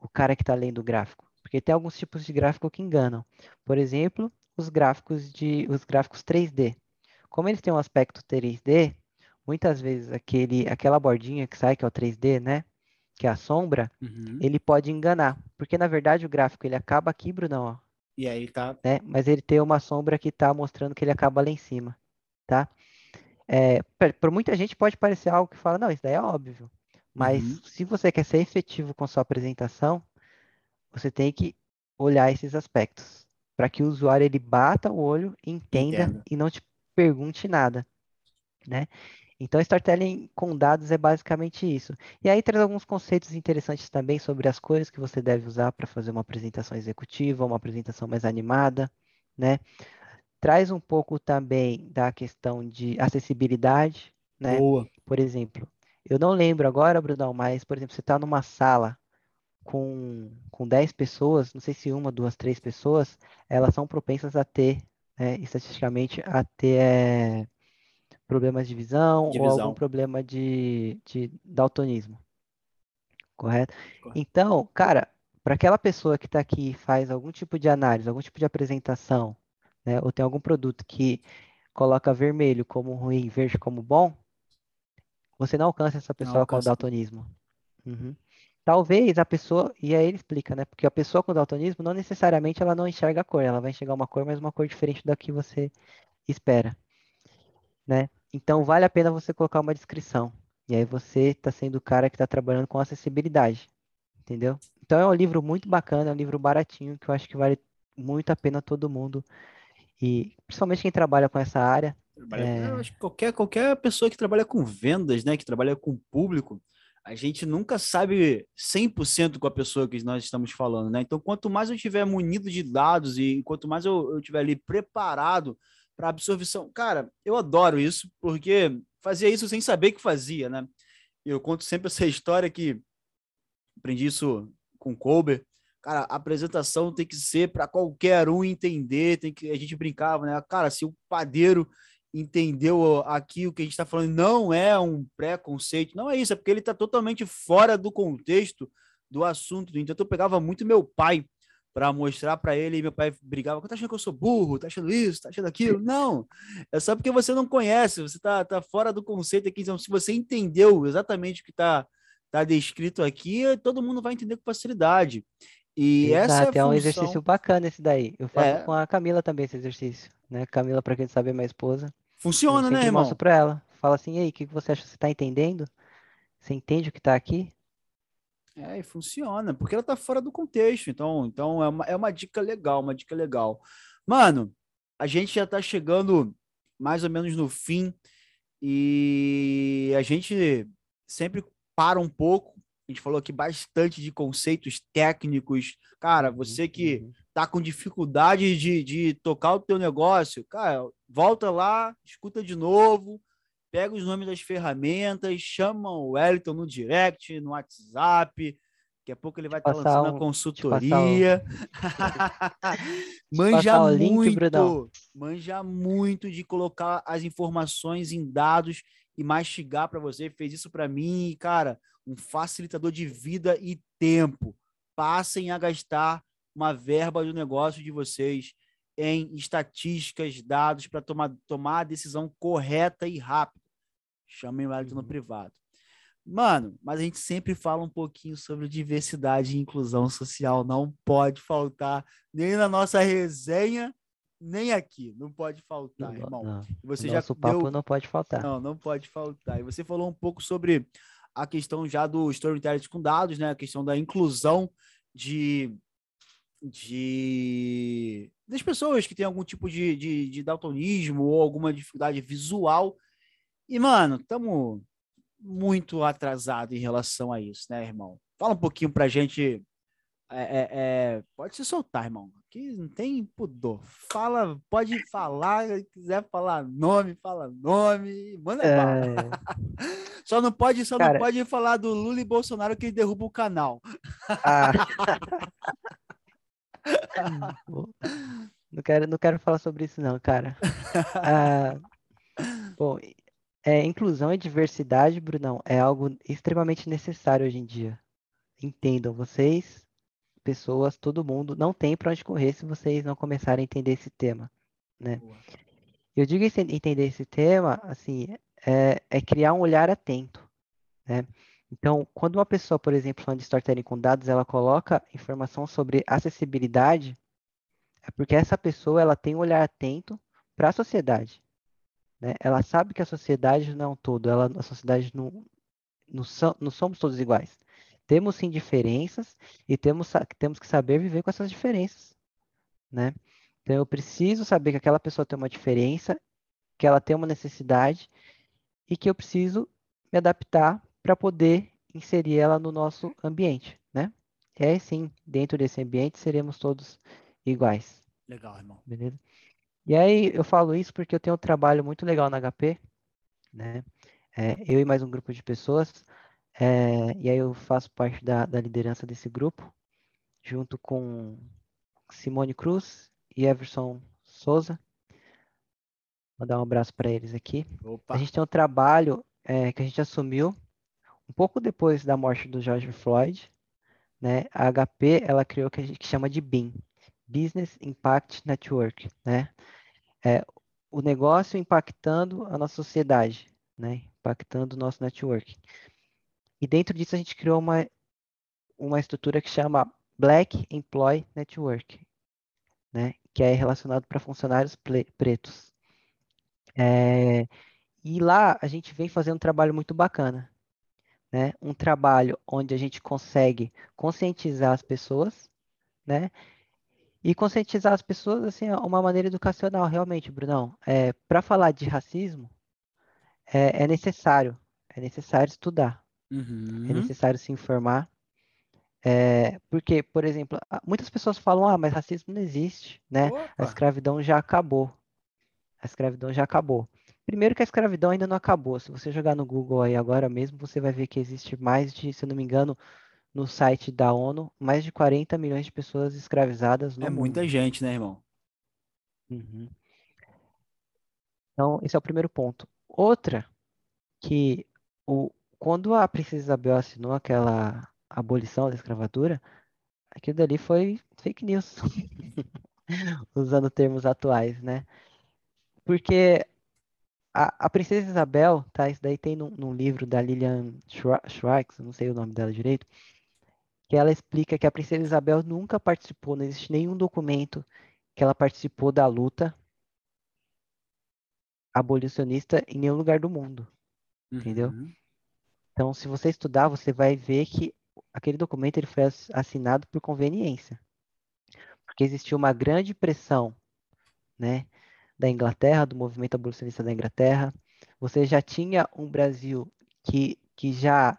O cara que está lendo o gráfico. Porque tem alguns tipos de gráfico que enganam. Por exemplo, os gráficos de os gráficos 3D. Como eles têm um aspecto 3D, muitas vezes aquele aquela bordinha que sai que é o 3D, né? Que é a sombra, uhum. ele pode enganar, porque na verdade o gráfico ele acaba aqui, Brunão, ó. E aí tá. Né? Mas ele tem uma sombra que está mostrando que ele acaba lá em cima, tá? É, para muita gente pode parecer algo que fala, não, isso daí é óbvio. Mas uhum. se você quer ser efetivo com sua apresentação, você tem que olhar esses aspectos para que o usuário ele bata o olho, entenda e não te pergunte nada, né? Então, storytelling com dados é basicamente isso. E aí traz alguns conceitos interessantes também sobre as cores que você deve usar para fazer uma apresentação executiva, uma apresentação mais animada, né? Traz um pouco também da questão de acessibilidade, né? Boa. Por exemplo, eu não lembro agora, Brunão, mas, por exemplo, você está numa sala com, com 10 pessoas, não sei se uma, duas, três pessoas, elas são propensas a ter, né, estatisticamente, a ter é, problemas de visão, de ou visão. algum problema de, de daltonismo. Correto? Correto. Então, cara, para aquela pessoa que está aqui e faz algum tipo de análise, algum tipo de apresentação, né, ou tem algum produto que coloca vermelho como ruim, verde como bom, você não alcança essa pessoa com daltonismo. Uhum. Talvez a pessoa, e aí ele explica, né? Porque a pessoa com daltonismo não necessariamente ela não enxerga a cor, ela vai enxergar uma cor, mas uma cor diferente da que você espera, né? Então vale a pena você colocar uma descrição. E aí você está sendo o cara que está trabalhando com acessibilidade, entendeu? Então é um livro muito bacana, é um livro baratinho que eu acho que vale muito a pena todo mundo e principalmente quem trabalha com essa área. É... Eu acho que qualquer, qualquer pessoa que trabalha com vendas, né, que trabalha com público, a gente nunca sabe 100% com a pessoa que nós estamos falando, né? Então, quanto mais eu tiver munido de dados e quanto mais eu, eu tiver ali preparado para absorção, cara, eu adoro isso, porque fazia isso sem saber que fazia, né? Eu conto sempre essa história que aprendi isso com o Colber. Cara, a apresentação tem que ser para qualquer um entender, tem que a gente brincava, né? Cara, se o padeiro entendeu aqui o que a gente está falando, não é um preconceito, não é isso, é porque ele está totalmente fora do contexto do assunto. Então, eu pegava muito meu pai, para mostrar para ele. E meu pai brigava: tá achando que eu sou burro? Tá achando isso? Tá achando aquilo? Não, é só porque você não conhece, você tá, tá fora do conceito aqui. Então, se você entendeu exatamente o que tá, tá descrito aqui, todo mundo vai entender com facilidade. E Exato, essa é, função... é um exercício bacana esse daí. Eu faço é... com a Camila também esse exercício, né? Camila, para quem sabe, é minha esposa. Funciona, né, irmão? mostro para ela. Fala assim, e aí, o que você acha? Você tá entendendo? Você entende o que tá aqui? É, e funciona, porque ela tá fora do contexto. Então, então é, uma, é uma dica legal, uma dica legal. Mano, a gente já tá chegando mais ou menos no fim e a gente sempre para um pouco. A gente falou aqui bastante de conceitos técnicos. Cara, uhum, você que uhum. tá com dificuldade de, de tocar o teu negócio, cara, volta lá, escuta de novo, pega os nomes das ferramentas, chama o Wellington no direct, no WhatsApp. Daqui a pouco ele vai estar tá lançando um, a consultoria. Um... manja muito, manja muito de colocar as informações em dados e mastigar para você. Fez isso para mim, cara, um facilitador de vida e tempo. Passem a gastar uma verba do negócio de vocês em estatísticas, dados para tomar, tomar a decisão correta e rápida. Chamem o Wellington uhum. no privado. Mano, mas a gente sempre fala um pouquinho sobre diversidade e inclusão social. Não pode faltar nem na nossa resenha, nem aqui. Não pode faltar, não, irmão. Não. Você já nosso papo deu... não pode faltar. Não, não pode faltar. E você falou um pouco sobre a questão já do storytelling com dados, né? A questão da inclusão de de das pessoas que têm algum tipo de, de, de daltonismo ou alguma dificuldade visual e, mano, estamos muito atrasado em relação a isso, né, irmão? Fala um pouquinho pra gente. É, é, é... Pode se soltar, irmão. Aqui não tem pudor. Fala, pode falar, se quiser falar nome, fala nome, manda é... Só não pode, só Cara... não pode falar do Lula e Bolsonaro que derruba o canal. Ah. não quero, não quero falar sobre isso não, cara. Ah, bom, é, inclusão e diversidade, Brunão, é algo extremamente necessário hoje em dia. Entendam, vocês, pessoas, todo mundo, não tem para onde correr se vocês não começarem a entender esse tema, né? Eu digo entender esse tema, assim, é, é criar um olhar atento, né? Então, quando uma pessoa, por exemplo, falando de storytelling com dados, ela coloca informação sobre acessibilidade, é porque essa pessoa ela tem um olhar atento para a sociedade. Né? Ela sabe que a sociedade não é um todo, ela, a sociedade não, não, não somos todos iguais. Temos sim diferenças e temos, temos que saber viver com essas diferenças. Né? Então eu preciso saber que aquela pessoa tem uma diferença, que ela tem uma necessidade e que eu preciso me adaptar para poder inserir ela no nosso ambiente, né? Aí sim, dentro desse ambiente seremos todos iguais. Legal, irmão. Beleza? E aí eu falo isso porque eu tenho um trabalho muito legal na HP, né? É, eu e mais um grupo de pessoas, é, e aí eu faço parte da, da liderança desse grupo, junto com Simone Cruz e Everson Souza. Vou dar um abraço para eles aqui. Opa. A gente tem um trabalho é, que a gente assumiu um pouco depois da morte do George Floyd, né? A HP ela criou o que a gente chama de BIM, Business Impact Network, né? É, o negócio impactando a nossa sociedade, né? Impactando o nosso network. E dentro disso a gente criou uma, uma estrutura que chama Black Employee Network, né? Que é relacionado para funcionários pretos. É, e lá a gente vem fazendo um trabalho muito bacana, né? Um trabalho onde a gente consegue conscientizar as pessoas, né? E conscientizar as pessoas, assim, é uma maneira educacional, realmente, Brunão. É, Para falar de racismo, é, é, necessário, é necessário estudar, uhum. é necessário se informar. É, porque, por exemplo, muitas pessoas falam, ah, mas racismo não existe, né? Opa. A escravidão já acabou. A escravidão já acabou. Primeiro que a escravidão ainda não acabou. Se você jogar no Google aí agora mesmo, você vai ver que existe mais de, se eu não me engano, no site da ONU, mais de 40 milhões de pessoas escravizadas no é mundo. É muita gente, né, irmão? Uhum. Então, esse é o primeiro ponto. Outra, que o, quando a Princesa Isabel assinou aquela abolição da escravatura, aquilo dali foi fake news. Usando termos atuais, né? Porque a, a Princesa Isabel, tá? Isso daí tem num, num livro da Lilian Schwartz, não sei o nome dela direito, que ela explica que a Princesa Isabel nunca participou, não existe nenhum documento que ela participou da luta abolicionista em nenhum lugar do mundo, uhum. entendeu? Então, se você estudar, você vai ver que aquele documento ele foi assinado por conveniência, porque existiu uma grande pressão, né, da Inglaterra, do movimento abolicionista da Inglaterra. Você já tinha um Brasil que, que já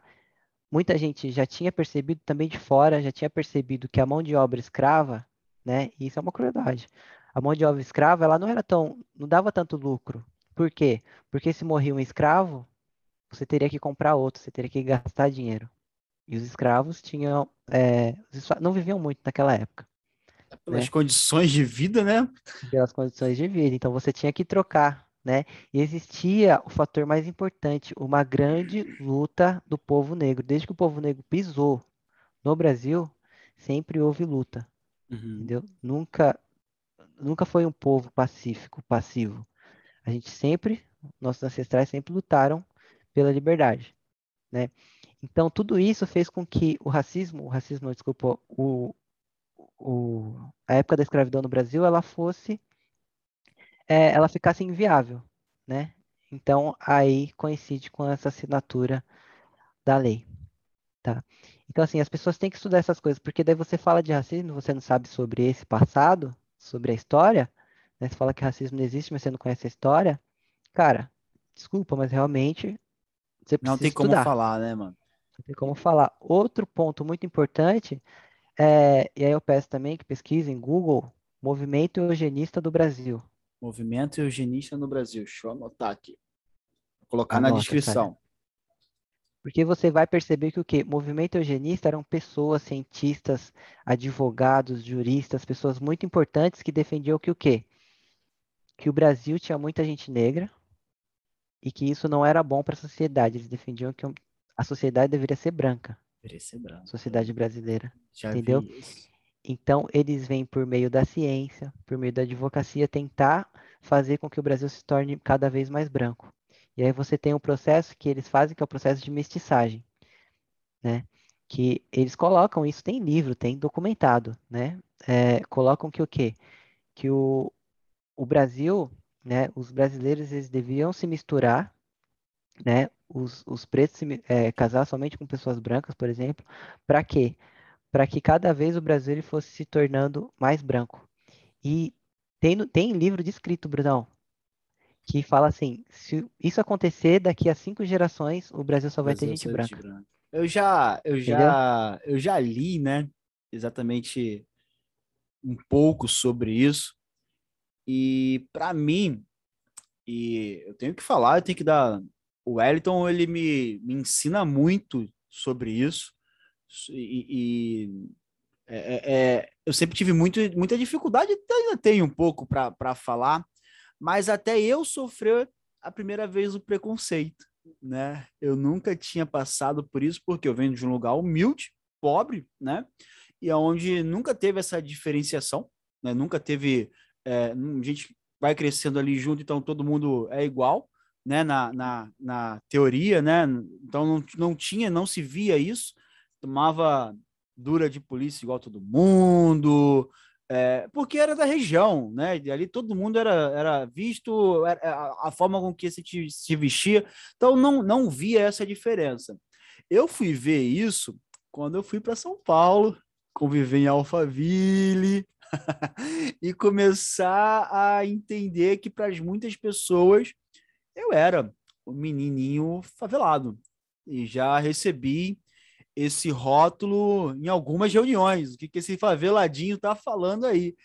muita gente já tinha percebido também de fora, já tinha percebido que a mão de obra escrava, né? E isso é uma crueldade. A mão de obra escrava, ela não era tão, não dava tanto lucro. Por quê? Porque se morria um escravo, você teria que comprar outro, você teria que gastar dinheiro. E os escravos tinham, é, não viviam muito naquela época. Pelas né? condições de vida, né? Pelas condições de vida. Então você tinha que trocar, né? E existia o fator mais importante, uma grande luta do povo negro. Desde que o povo negro pisou no Brasil, sempre houve luta. Uhum. Entendeu? Nunca, nunca foi um povo pacífico, passivo. A gente sempre, nossos ancestrais sempre lutaram pela liberdade, né? Então tudo isso fez com que o racismo, o racismo, desculpa, o, o, a época da escravidão no Brasil ela fosse é, ela ficasse inviável, né? Então aí coincide com essa assinatura da lei, tá? Então assim as pessoas têm que estudar essas coisas porque daí você fala de racismo, você não sabe sobre esse passado, sobre a história, né? Você fala que racismo não existe, mas você não conhece a história, cara, desculpa, mas realmente você Não tem estudar. como falar, né, mano? Não tem como falar. Outro ponto muito importante é, e aí eu peço também que pesquisem Google Movimento Eugenista do Brasil. Movimento Eugenista no Brasil. Deixa eu anotar aqui. Vou colocar Anota, na descrição. Cara. Porque você vai perceber que o quê? Movimento eugenista eram pessoas, cientistas, advogados, juristas, pessoas muito importantes que defendiam que o quê? Que o Brasil tinha muita gente negra e que isso não era bom para a sociedade. Eles defendiam que a sociedade deveria ser branca. Deveria ser branca. Sociedade brasileira. Já entendeu? Então, eles vêm por meio da ciência, por meio da advocacia, tentar fazer com que o Brasil se torne cada vez mais branco. E aí você tem um processo que eles fazem, que é o processo de mestiçagem, né? Que eles colocam, isso tem livro, tem documentado, né? É, colocam que o quê? Que o, o Brasil, né? Os brasileiros, eles deviam se misturar, né? Os, os pretos se, é, casar somente com pessoas brancas, por exemplo, para quê? para que cada vez o Brasil fosse se tornando mais branco. E tem, tem livro descrito, Brunão, que fala assim: se isso acontecer daqui a cinco gerações, o Brasil só vai ter gente branca. branca. Eu já, eu já, eu já li, né? Exatamente um pouco sobre isso. E para mim, e eu tenho que falar, eu tenho que dar. O Wellington ele me, me ensina muito sobre isso e, e é, é, é, eu sempre tive muito, muita dificuldade, ainda tenho um pouco para falar, mas até eu sofri a primeira vez o preconceito, né? Eu nunca tinha passado por isso porque eu venho de um lugar humilde, pobre, né? E onde nunca teve essa diferenciação, né? Nunca teve é, a gente vai crescendo ali junto, então todo mundo é igual, né? Na, na, na teoria, né? Então não, não tinha, não se via isso tomava dura de polícia igual todo mundo, é, porque era da região, né? E ali todo mundo era, era visto, era, a, a, forma com que se, se vestia, então não, não via essa diferença. Eu fui ver isso quando eu fui para São Paulo, conviver em Alphaville e começar a entender que para muitas pessoas eu era um menininho favelado e já recebi esse rótulo em algumas reuniões, o que, que esse faveladinho está falando aí.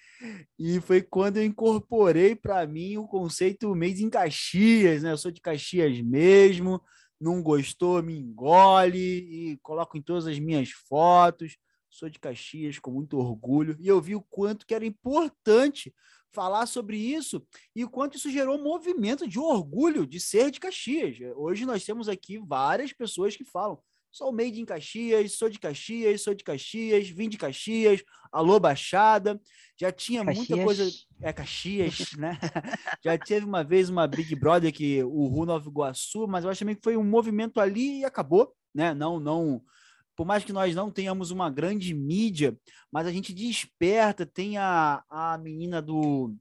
E foi quando eu incorporei para mim o conceito Made em Caxias, né? Eu sou de Caxias mesmo, não gostou, me engole e coloco em todas as minhas fotos. Sou de Caxias com muito orgulho e eu vi o quanto que era importante falar sobre isso e o quanto isso gerou um movimento de orgulho de ser de Caxias. Hoje nós temos aqui várias pessoas que falam Sou made em Caxias, sou de Caxias, sou de Caxias, vim de Caxias, alô Baixada. Já tinha Caxias. muita coisa. É, Caxias, né? Já teve uma vez uma Big Brother que o Ru Nova Iguaçu, mas eu acho também que foi um movimento ali e acabou, né? Não, não. Por mais que nós não tenhamos uma grande mídia, mas a gente desperta. Tem a, a menina do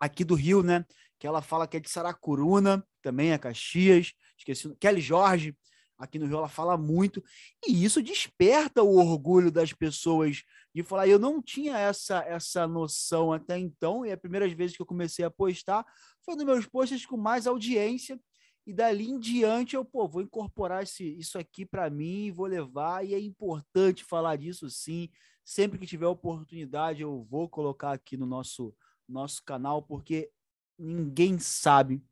aqui do Rio, né? Que ela fala que é de Saracuruna, também é Caxias. Esqueci. Kelly Jorge aqui no Rio ela fala muito, e isso desperta o orgulho das pessoas de falar, eu não tinha essa essa noção até então, e a primeira vez que eu comecei a postar foi nos meus posts com mais audiência, e dali em diante eu, pô, vou incorporar esse, isso aqui para mim, vou levar, e é importante falar disso sim, sempre que tiver oportunidade eu vou colocar aqui no nosso, nosso canal, porque ninguém sabe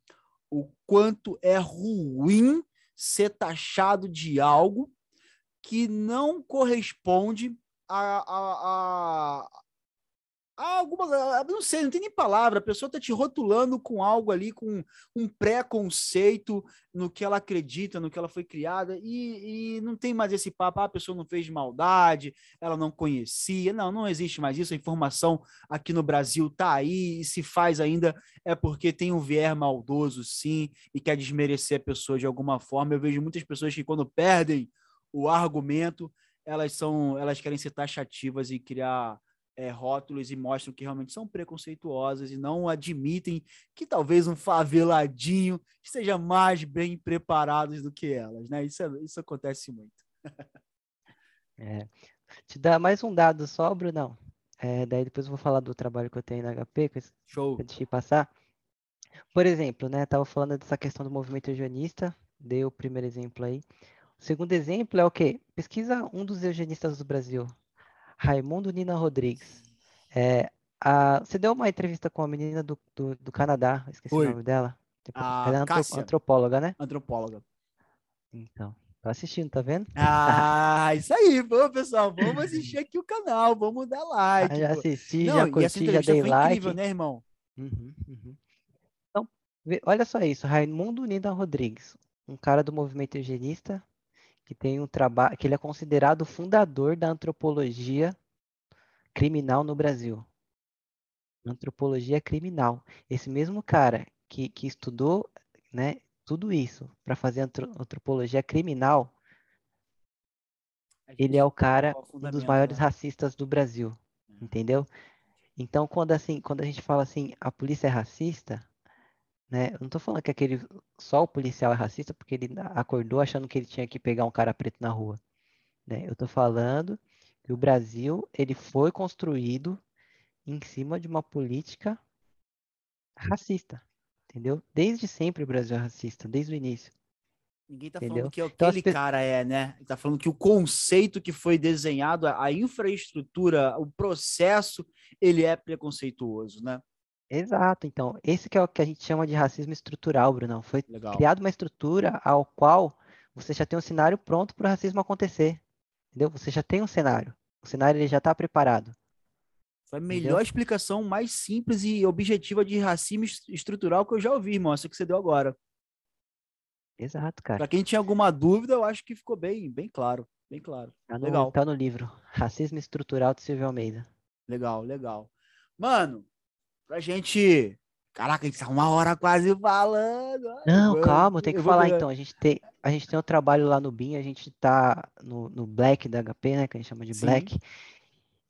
o quanto é ruim ser taxado de algo que não corresponde a, a, a, a alguma. Não sei, não tem nem palavra. A pessoa está te rotulando com algo ali, com um preconceito no que ela acredita, no que ela foi criada, e, e não tem mais esse papo, ah, a pessoa não fez maldade, ela não conhecia. Não, não existe mais isso. A informação aqui no Brasil está aí, e se faz ainda é porque tem um viés maldoso, sim, e quer desmerecer a pessoa de alguma forma. Eu vejo muitas pessoas que, quando perdem o argumento, elas são, elas querem ser taxativas e criar é, rótulos e mostram que realmente são preconceituosas e não admitem que talvez um faveladinho esteja mais bem preparado do que elas, né? Isso, é, isso acontece muito. é. Te dá mais um dado só, Brunão. É, daí depois eu vou falar do trabalho que eu tenho na HP, Show. que eu deixei passar. Por exemplo, né, tava falando dessa questão do movimento eugenista, dei o primeiro exemplo aí. O segundo exemplo é o quê? Pesquisa um dos eugenistas do Brasil, Raimundo Nina Rodrigues. É, a, você deu uma entrevista com a menina do, do, do Canadá, esqueci Oi. o nome dela. Tipo, ela é antrop, antropóloga, né? Antropóloga. Então, tô assistindo, tá vendo? Ah, isso aí, pô, pessoal, vamos assistir aqui o canal, vamos dar like. Ah, já assisti, Não, já curti, já dei like. incrível, né, irmão? Uhum, uhum. Então, olha só isso, Raimundo Nina Rodrigues, um cara do movimento eugenista, que tem um trabalho, que ele é considerado o fundador da antropologia criminal no Brasil. Antropologia criminal. Esse mesmo cara que, que estudou, né, tudo isso para fazer antropologia criminal, ele é o cara um dos maiores né? racistas do Brasil, é. entendeu? Então, quando assim, quando a gente fala assim, a polícia é racista, né? Eu não tô falando que aquele só o policial é racista porque ele acordou achando que ele tinha que pegar um cara preto na rua, né? Eu tô falando que o Brasil ele foi construído em cima de uma política racista, entendeu? Desde sempre o Brasil é racista, desde o início. Ninguém tá entendeu? falando que então, aquele então, cara é, né? Ele tá falando que o conceito que foi desenhado, a infraestrutura, o processo, ele é preconceituoso, né? Exato, então, esse que é o que a gente chama de racismo estrutural, Bruno. Foi Legal. criada uma estrutura ao qual você já tem um cenário pronto para o racismo acontecer. Entendeu? Você já tem um cenário. O cenário ele já está preparado. Foi a melhor entendeu? explicação mais simples e objetiva de racismo estrutural que eu já ouvi, irmão. Essa que você deu agora. Exato, cara. Para quem tinha alguma dúvida, eu acho que ficou bem, bem claro. Bem claro. Tá no, legal. Tá no livro. Racismo Estrutural de Silvio Almeida. Legal, legal. Mano, pra gente. Caraca, a gente tá uma hora quase falando. Não, eu, calma, tem que falar então. A gente tem, a gente tem um trabalho lá no BIM, a gente tá no, no Black da HP, né? Que a gente chama de Sim. Black.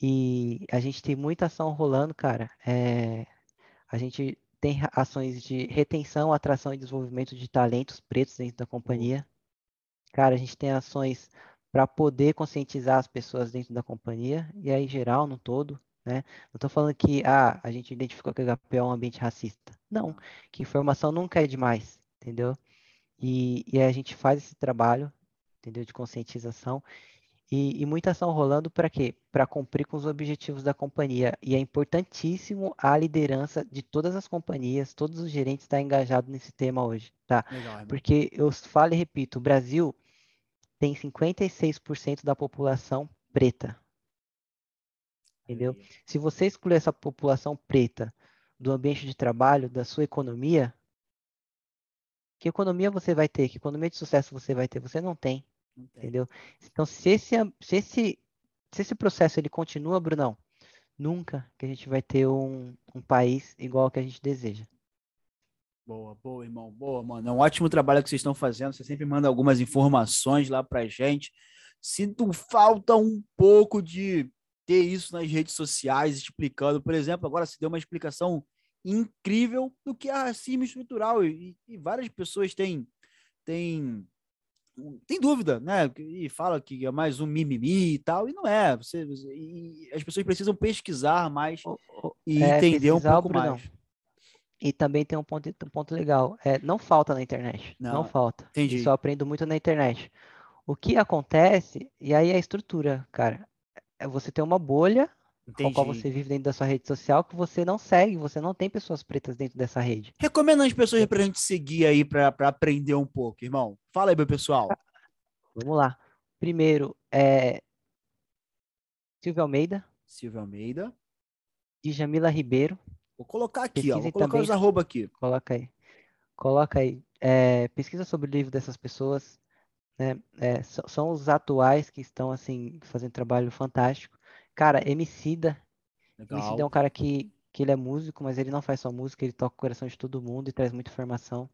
E a gente tem muita ação rolando, cara. É, a gente tem ações de retenção, atração e desenvolvimento de talentos pretos dentro da companhia. Cara, a gente tem ações para poder conscientizar as pessoas dentro da companhia, e aí, em geral, no todo. Né? Não estou falando que ah, a gente identificou que o HP é um ambiente racista. Não, que informação nunca é demais, entendeu? E, e a gente faz esse trabalho, entendeu? De conscientização e, e muita ação rolando para quê? Para cumprir com os objetivos da companhia. E é importantíssimo a liderança de todas as companhias, todos os gerentes estar engajados nesse tema hoje, tá? Legal, Porque eu falo e repito, o Brasil tem 56% da população preta, entendeu? Se você excluir essa população preta do ambiente de trabalho, da sua economia, que economia você vai ter? Que economia de sucesso você vai ter? Você não tem. Entendeu? Então, se esse, se esse, se esse processo ele continua, Brunão, nunca que a gente vai ter um, um país igual ao que a gente deseja. Boa, boa, irmão. Boa, mano. É um ótimo trabalho que vocês estão fazendo. Você sempre manda algumas informações lá pra gente. Sinto falta um pouco de ter isso nas redes sociais, explicando. Por exemplo, agora se deu uma explicação incrível do que é racismo estrutural. E, e várias pessoas têm, têm, têm dúvida, né? E fala que é mais um mimimi e tal. E não é. Você, e as pessoas precisam pesquisar mais e é, entender um pouco mais. E também tem um ponto, um ponto legal. É, não falta na internet. Não, não falta. Entendi. Eu aprendo muito na internet. O que acontece, e aí é a estrutura, cara. É você ter uma bolha Entendi. com a qual você vive dentro da sua rede social que você não segue, você não tem pessoas pretas dentro dessa rede. Recomenda as pessoas pra gente seguir aí para aprender um pouco, irmão. Fala aí, meu pessoal. Vamos lá. Primeiro, é Silvio Almeida. Silvio Almeida. Djamila Ribeiro. Vou colocar aqui, pesquisa ó. Vou colocar também, os arroba aqui. Coloca aí. Coloca aí. É, pesquisa sobre o livro dessas pessoas. Né? É, são os atuais que estão, assim, fazendo trabalho fantástico. Cara, Emicida. Legal. Emicida é um cara que, que ele é músico, mas ele não faz só música, ele toca o coração de todo mundo e traz muita informação.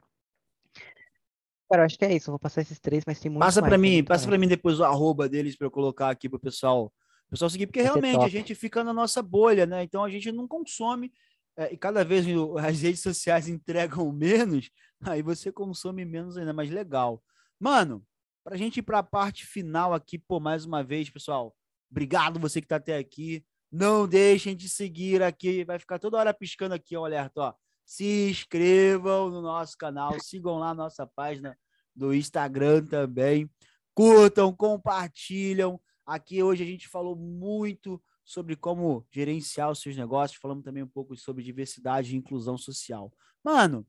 Cara, eu acho que é isso. Eu vou passar esses três, mas tem muito Passa para mim, passa para mim depois o arroba deles para eu colocar aqui pro pessoal, o pessoal seguir, porque realmente a gente fica na nossa bolha, né? Então a gente não consome é, e cada vez as redes sociais entregam menos, aí você consome menos ainda, mais legal. Mano, para a gente ir para a parte final aqui, pô, mais uma vez, pessoal, obrigado você que está até aqui. Não deixem de seguir aqui, vai ficar toda hora piscando aqui o alerta, ó. Se inscrevam no nosso canal, sigam lá a nossa página do Instagram também. Curtam, compartilham. Aqui hoje a gente falou muito sobre como gerenciar os seus negócios, falamos também um pouco sobre diversidade e inclusão social. Mano,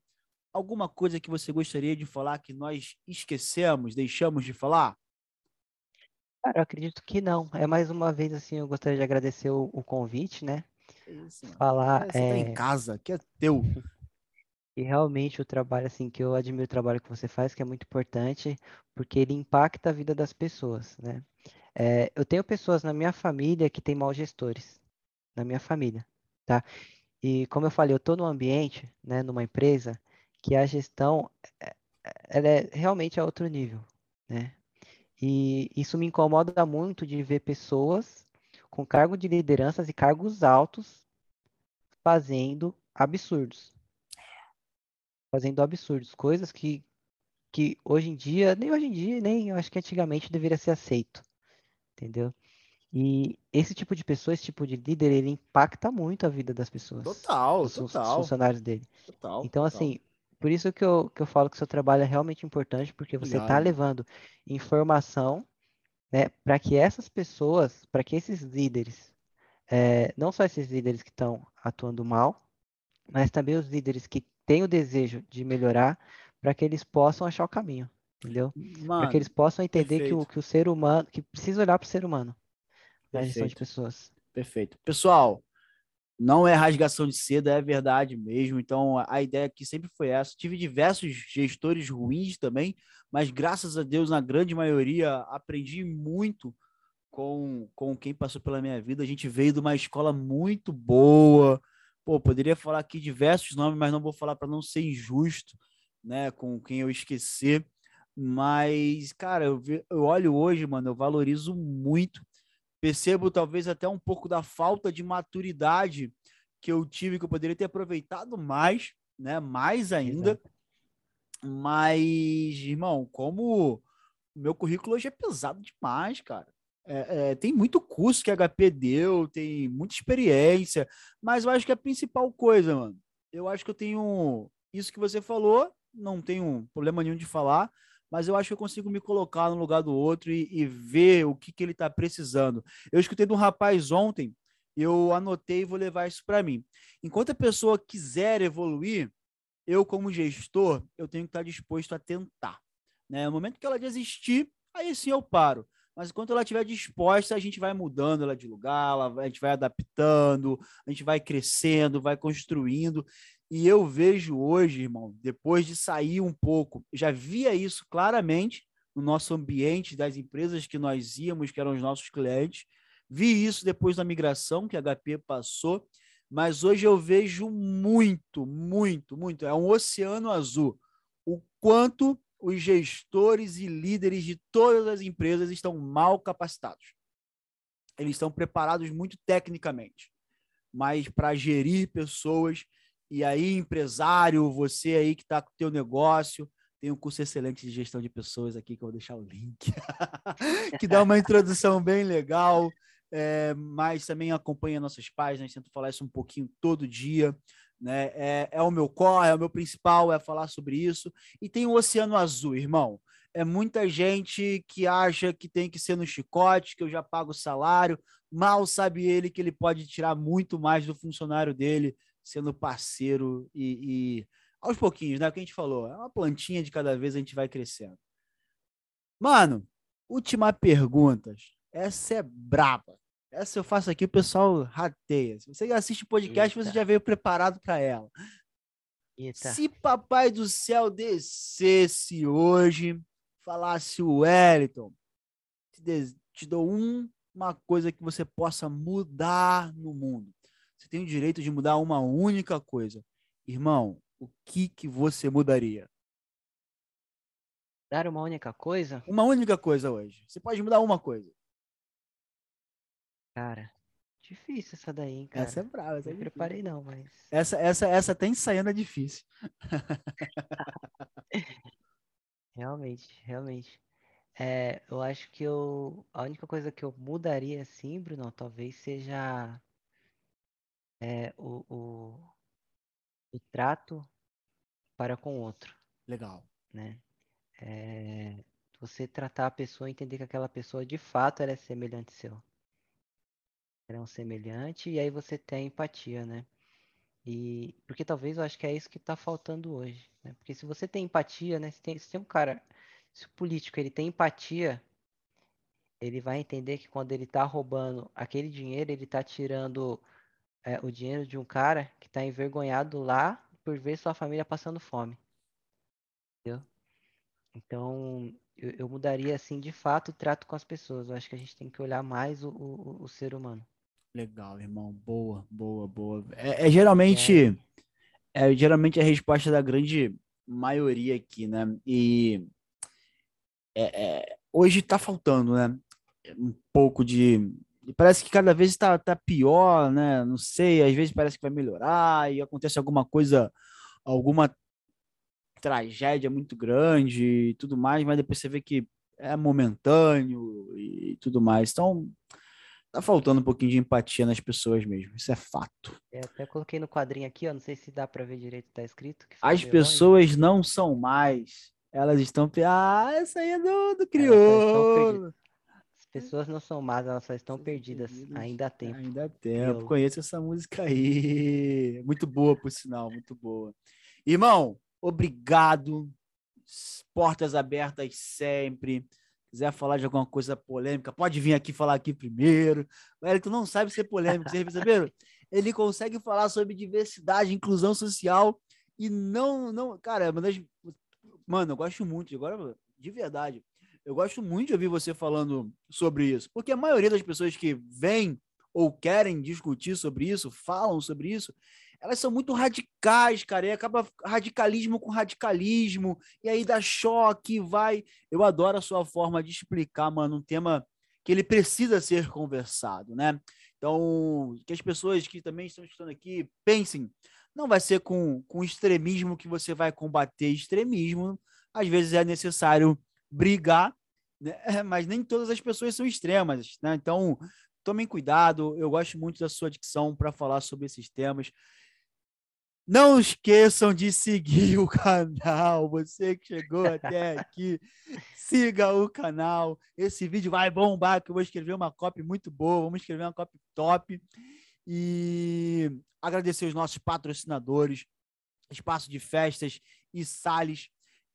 alguma coisa que você gostaria de falar que nós esquecemos, deixamos de falar? Cara, eu acredito que não. É mais uma vez assim, eu gostaria de agradecer o, o convite, né? Isso, falar. Você é... tá em casa, que é teu. E realmente o trabalho, assim, que eu admiro o trabalho que você faz, que é muito importante, porque ele impacta a vida das pessoas, né? É, eu tenho pessoas na minha família que têm maus gestores, na minha família, tá? E como eu falei, eu estou num ambiente, né, numa empresa, que a gestão, é, é, ela é realmente a outro nível, né? E isso me incomoda muito de ver pessoas com cargo de lideranças e cargos altos fazendo absurdos. Fazendo absurdos, coisas que, que hoje em dia, nem hoje em dia, nem eu acho que antigamente deveria ser aceito entendeu? E esse tipo de pessoa, esse tipo de líder, ele impacta muito a vida das pessoas. Total, dos, total. funcionários dele. Total, então, total. assim, por isso que eu, que eu falo que o seu trabalho é realmente importante, porque você está levando informação né, para que essas pessoas, para que esses líderes, é, não só esses líderes que estão atuando mal, mas também os líderes que têm o desejo de melhorar, para que eles possam achar o caminho entendeu? Para que eles possam entender que o, que o ser humano, que precisa olhar para o ser humano na gestão de pessoas. Perfeito. Pessoal, não é rasgação de seda, é verdade mesmo. Então, a ideia aqui sempre foi essa. Tive diversos gestores ruins também, mas graças a Deus, na grande maioria, aprendi muito com, com quem passou pela minha vida. A gente veio de uma escola muito boa. Pô, poderia falar aqui diversos nomes, mas não vou falar para não ser injusto, né, com quem eu esquecer. Mas, cara, eu, eu olho hoje, mano, eu valorizo muito. Percebo talvez até um pouco da falta de maturidade que eu tive, que eu poderia ter aproveitado mais, né? Mais ainda. Exato. Mas, irmão, como meu currículo hoje é pesado demais, cara. É, é, tem muito curso que a HP deu, tem muita experiência, mas eu acho que a principal coisa, mano. Eu acho que eu tenho isso que você falou, não tenho problema nenhum de falar, mas eu acho que eu consigo me colocar no lugar do outro e, e ver o que, que ele está precisando. Eu escutei de um rapaz ontem, eu anotei e vou levar isso para mim. Enquanto a pessoa quiser evoluir, eu, como gestor, eu tenho que estar disposto a tentar. Né? No momento que ela desistir, aí sim eu paro. Mas enquanto ela estiver disposta, a gente vai mudando ela de lugar, ela, a gente vai adaptando, a gente vai crescendo, vai construindo. E eu vejo hoje, irmão, depois de sair um pouco, já via isso claramente no nosso ambiente das empresas que nós íamos, que eram os nossos clientes. Vi isso depois da migração que a HP passou, mas hoje eu vejo muito, muito, muito. É um oceano azul. O quanto os gestores e líderes de todas as empresas estão mal capacitados. Eles estão preparados muito tecnicamente, mas para gerir pessoas. E aí, empresário, você aí que está com o teu negócio, tem um curso excelente de gestão de pessoas aqui, que eu vou deixar o link, que dá uma introdução bem legal, é, mas também acompanha nossas páginas, tento falar isso um pouquinho todo dia. Né? É, é o meu core, é o meu principal, é falar sobre isso. E tem o Oceano Azul, irmão. É muita gente que acha que tem que ser no chicote, que eu já pago o salário. Mal sabe ele que ele pode tirar muito mais do funcionário dele, sendo parceiro e, e aos pouquinhos, né? O que a gente falou, é uma plantinha de cada vez a gente vai crescendo. Mano, última pergunta. Essa é braba. Essa eu faço aqui, o pessoal rateia. Se você assiste o podcast, Eita. você já veio preparado para ela. Eita. Se Papai do Céu descesse hoje, falasse o Wellington, te, te dou um, uma coisa que você possa mudar no mundo. Você tem o direito de mudar uma única coisa. Irmão, o que, que você mudaria? Dar uma única coisa? Uma única coisa hoje. Você pode mudar uma coisa. Cara, difícil essa daí, hein, cara. Essa é brava. Essa não é preparei não, mas... Essa, essa, essa até ensaiando é difícil. realmente, realmente. É, eu acho que eu... A única coisa que eu mudaria, assim, Bruno, talvez seja... É, o, o, o trato para com o outro. Legal. Né? É, você tratar a pessoa, entender que aquela pessoa de fato é semelhante seu é um semelhante, e aí você tem empatia, né? E porque talvez eu acho que é isso que está faltando hoje, né? Porque se você tem empatia, né? Se tem, se tem um cara, se o político ele tem empatia, ele vai entender que quando ele está roubando aquele dinheiro, ele está tirando é, o dinheiro de um cara que está envergonhado lá por ver sua família passando fome. Entendeu? Então, eu, eu, mudaria, assim, de fato, o trato com as pessoas. Eu acho que a gente tem que olhar mais o, o, o ser humano. Legal, irmão. Boa, boa, boa. É, é geralmente é. é. geralmente a resposta da grande maioria aqui, né? E é, é, hoje tá faltando, né? Um pouco de. Parece que cada vez está tá pior, né? Não sei, às vezes parece que vai melhorar e acontece alguma coisa, alguma tragédia muito grande e tudo mais, mas depois você vê que é momentâneo e tudo mais. Então, tá faltando um pouquinho de empatia nas pessoas mesmo. Isso é fato. É, até coloquei no quadrinho aqui, ó, não sei se dá para ver direito, tá escrito. As pessoas longe. não são mais. Elas estão. Ah, essa aí é do, do crioulo. As pessoas não são más, elas só estão perdidas. perdidas. Ainda há tempo. Ainda há tempo. Crioulo. Conheço essa música aí. Muito boa, por sinal, muito boa. Irmão, obrigado. Portas abertas sempre quiser falar de alguma coisa polêmica, pode vir aqui falar aqui primeiro. O Elton não sabe ser polêmico, vocês perceberam? Ele consegue falar sobre diversidade, inclusão social e não, não, cara, mano, eu gosto muito, agora de verdade, eu gosto muito de ouvir você falando sobre isso, porque a maioria das pessoas que vêm ou querem discutir sobre isso, falam sobre isso, elas são muito radicais, cara, e acaba radicalismo com radicalismo, e aí dá choque, vai. Eu adoro a sua forma de explicar, mano, um tema que ele precisa ser conversado, né? Então, que as pessoas que também estão estudando aqui pensem, não vai ser com, com extremismo que você vai combater extremismo, às vezes é necessário brigar, né? mas nem todas as pessoas são extremas, né? Então, tomem cuidado, eu gosto muito da sua dicção para falar sobre esses temas. Não esqueçam de seguir o canal. Você que chegou até aqui, siga o canal. Esse vídeo vai bombar, que eu vou escrever uma copy muito boa. Vamos escrever uma copy top. E agradecer os nossos patrocinadores, Espaço de Festas e Sales,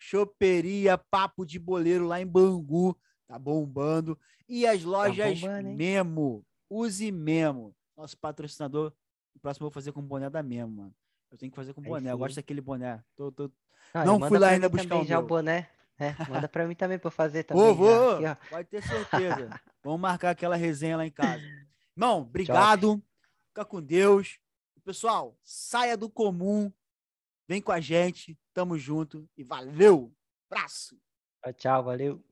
Choperia Papo de Boleiro lá em Bangu, tá bombando. E as tá lojas tá bombando, Memo, use Memo, nosso patrocinador. O próximo eu vou fazer com boné da Memo, mano. Eu tenho que fazer com boné. Eu gosto daquele boné. Tô, tô... Ah, não fui lá ainda buscar o já o boné. É, manda pra mim também pra eu fazer também. Vou, vou. Aqui, pode ter certeza. Vamos marcar aquela resenha lá em casa. Irmão, obrigado. Tchau. Fica com Deus. Pessoal, saia do comum. Vem com a gente. Tamo junto e valeu. Abraço. Tchau. Valeu.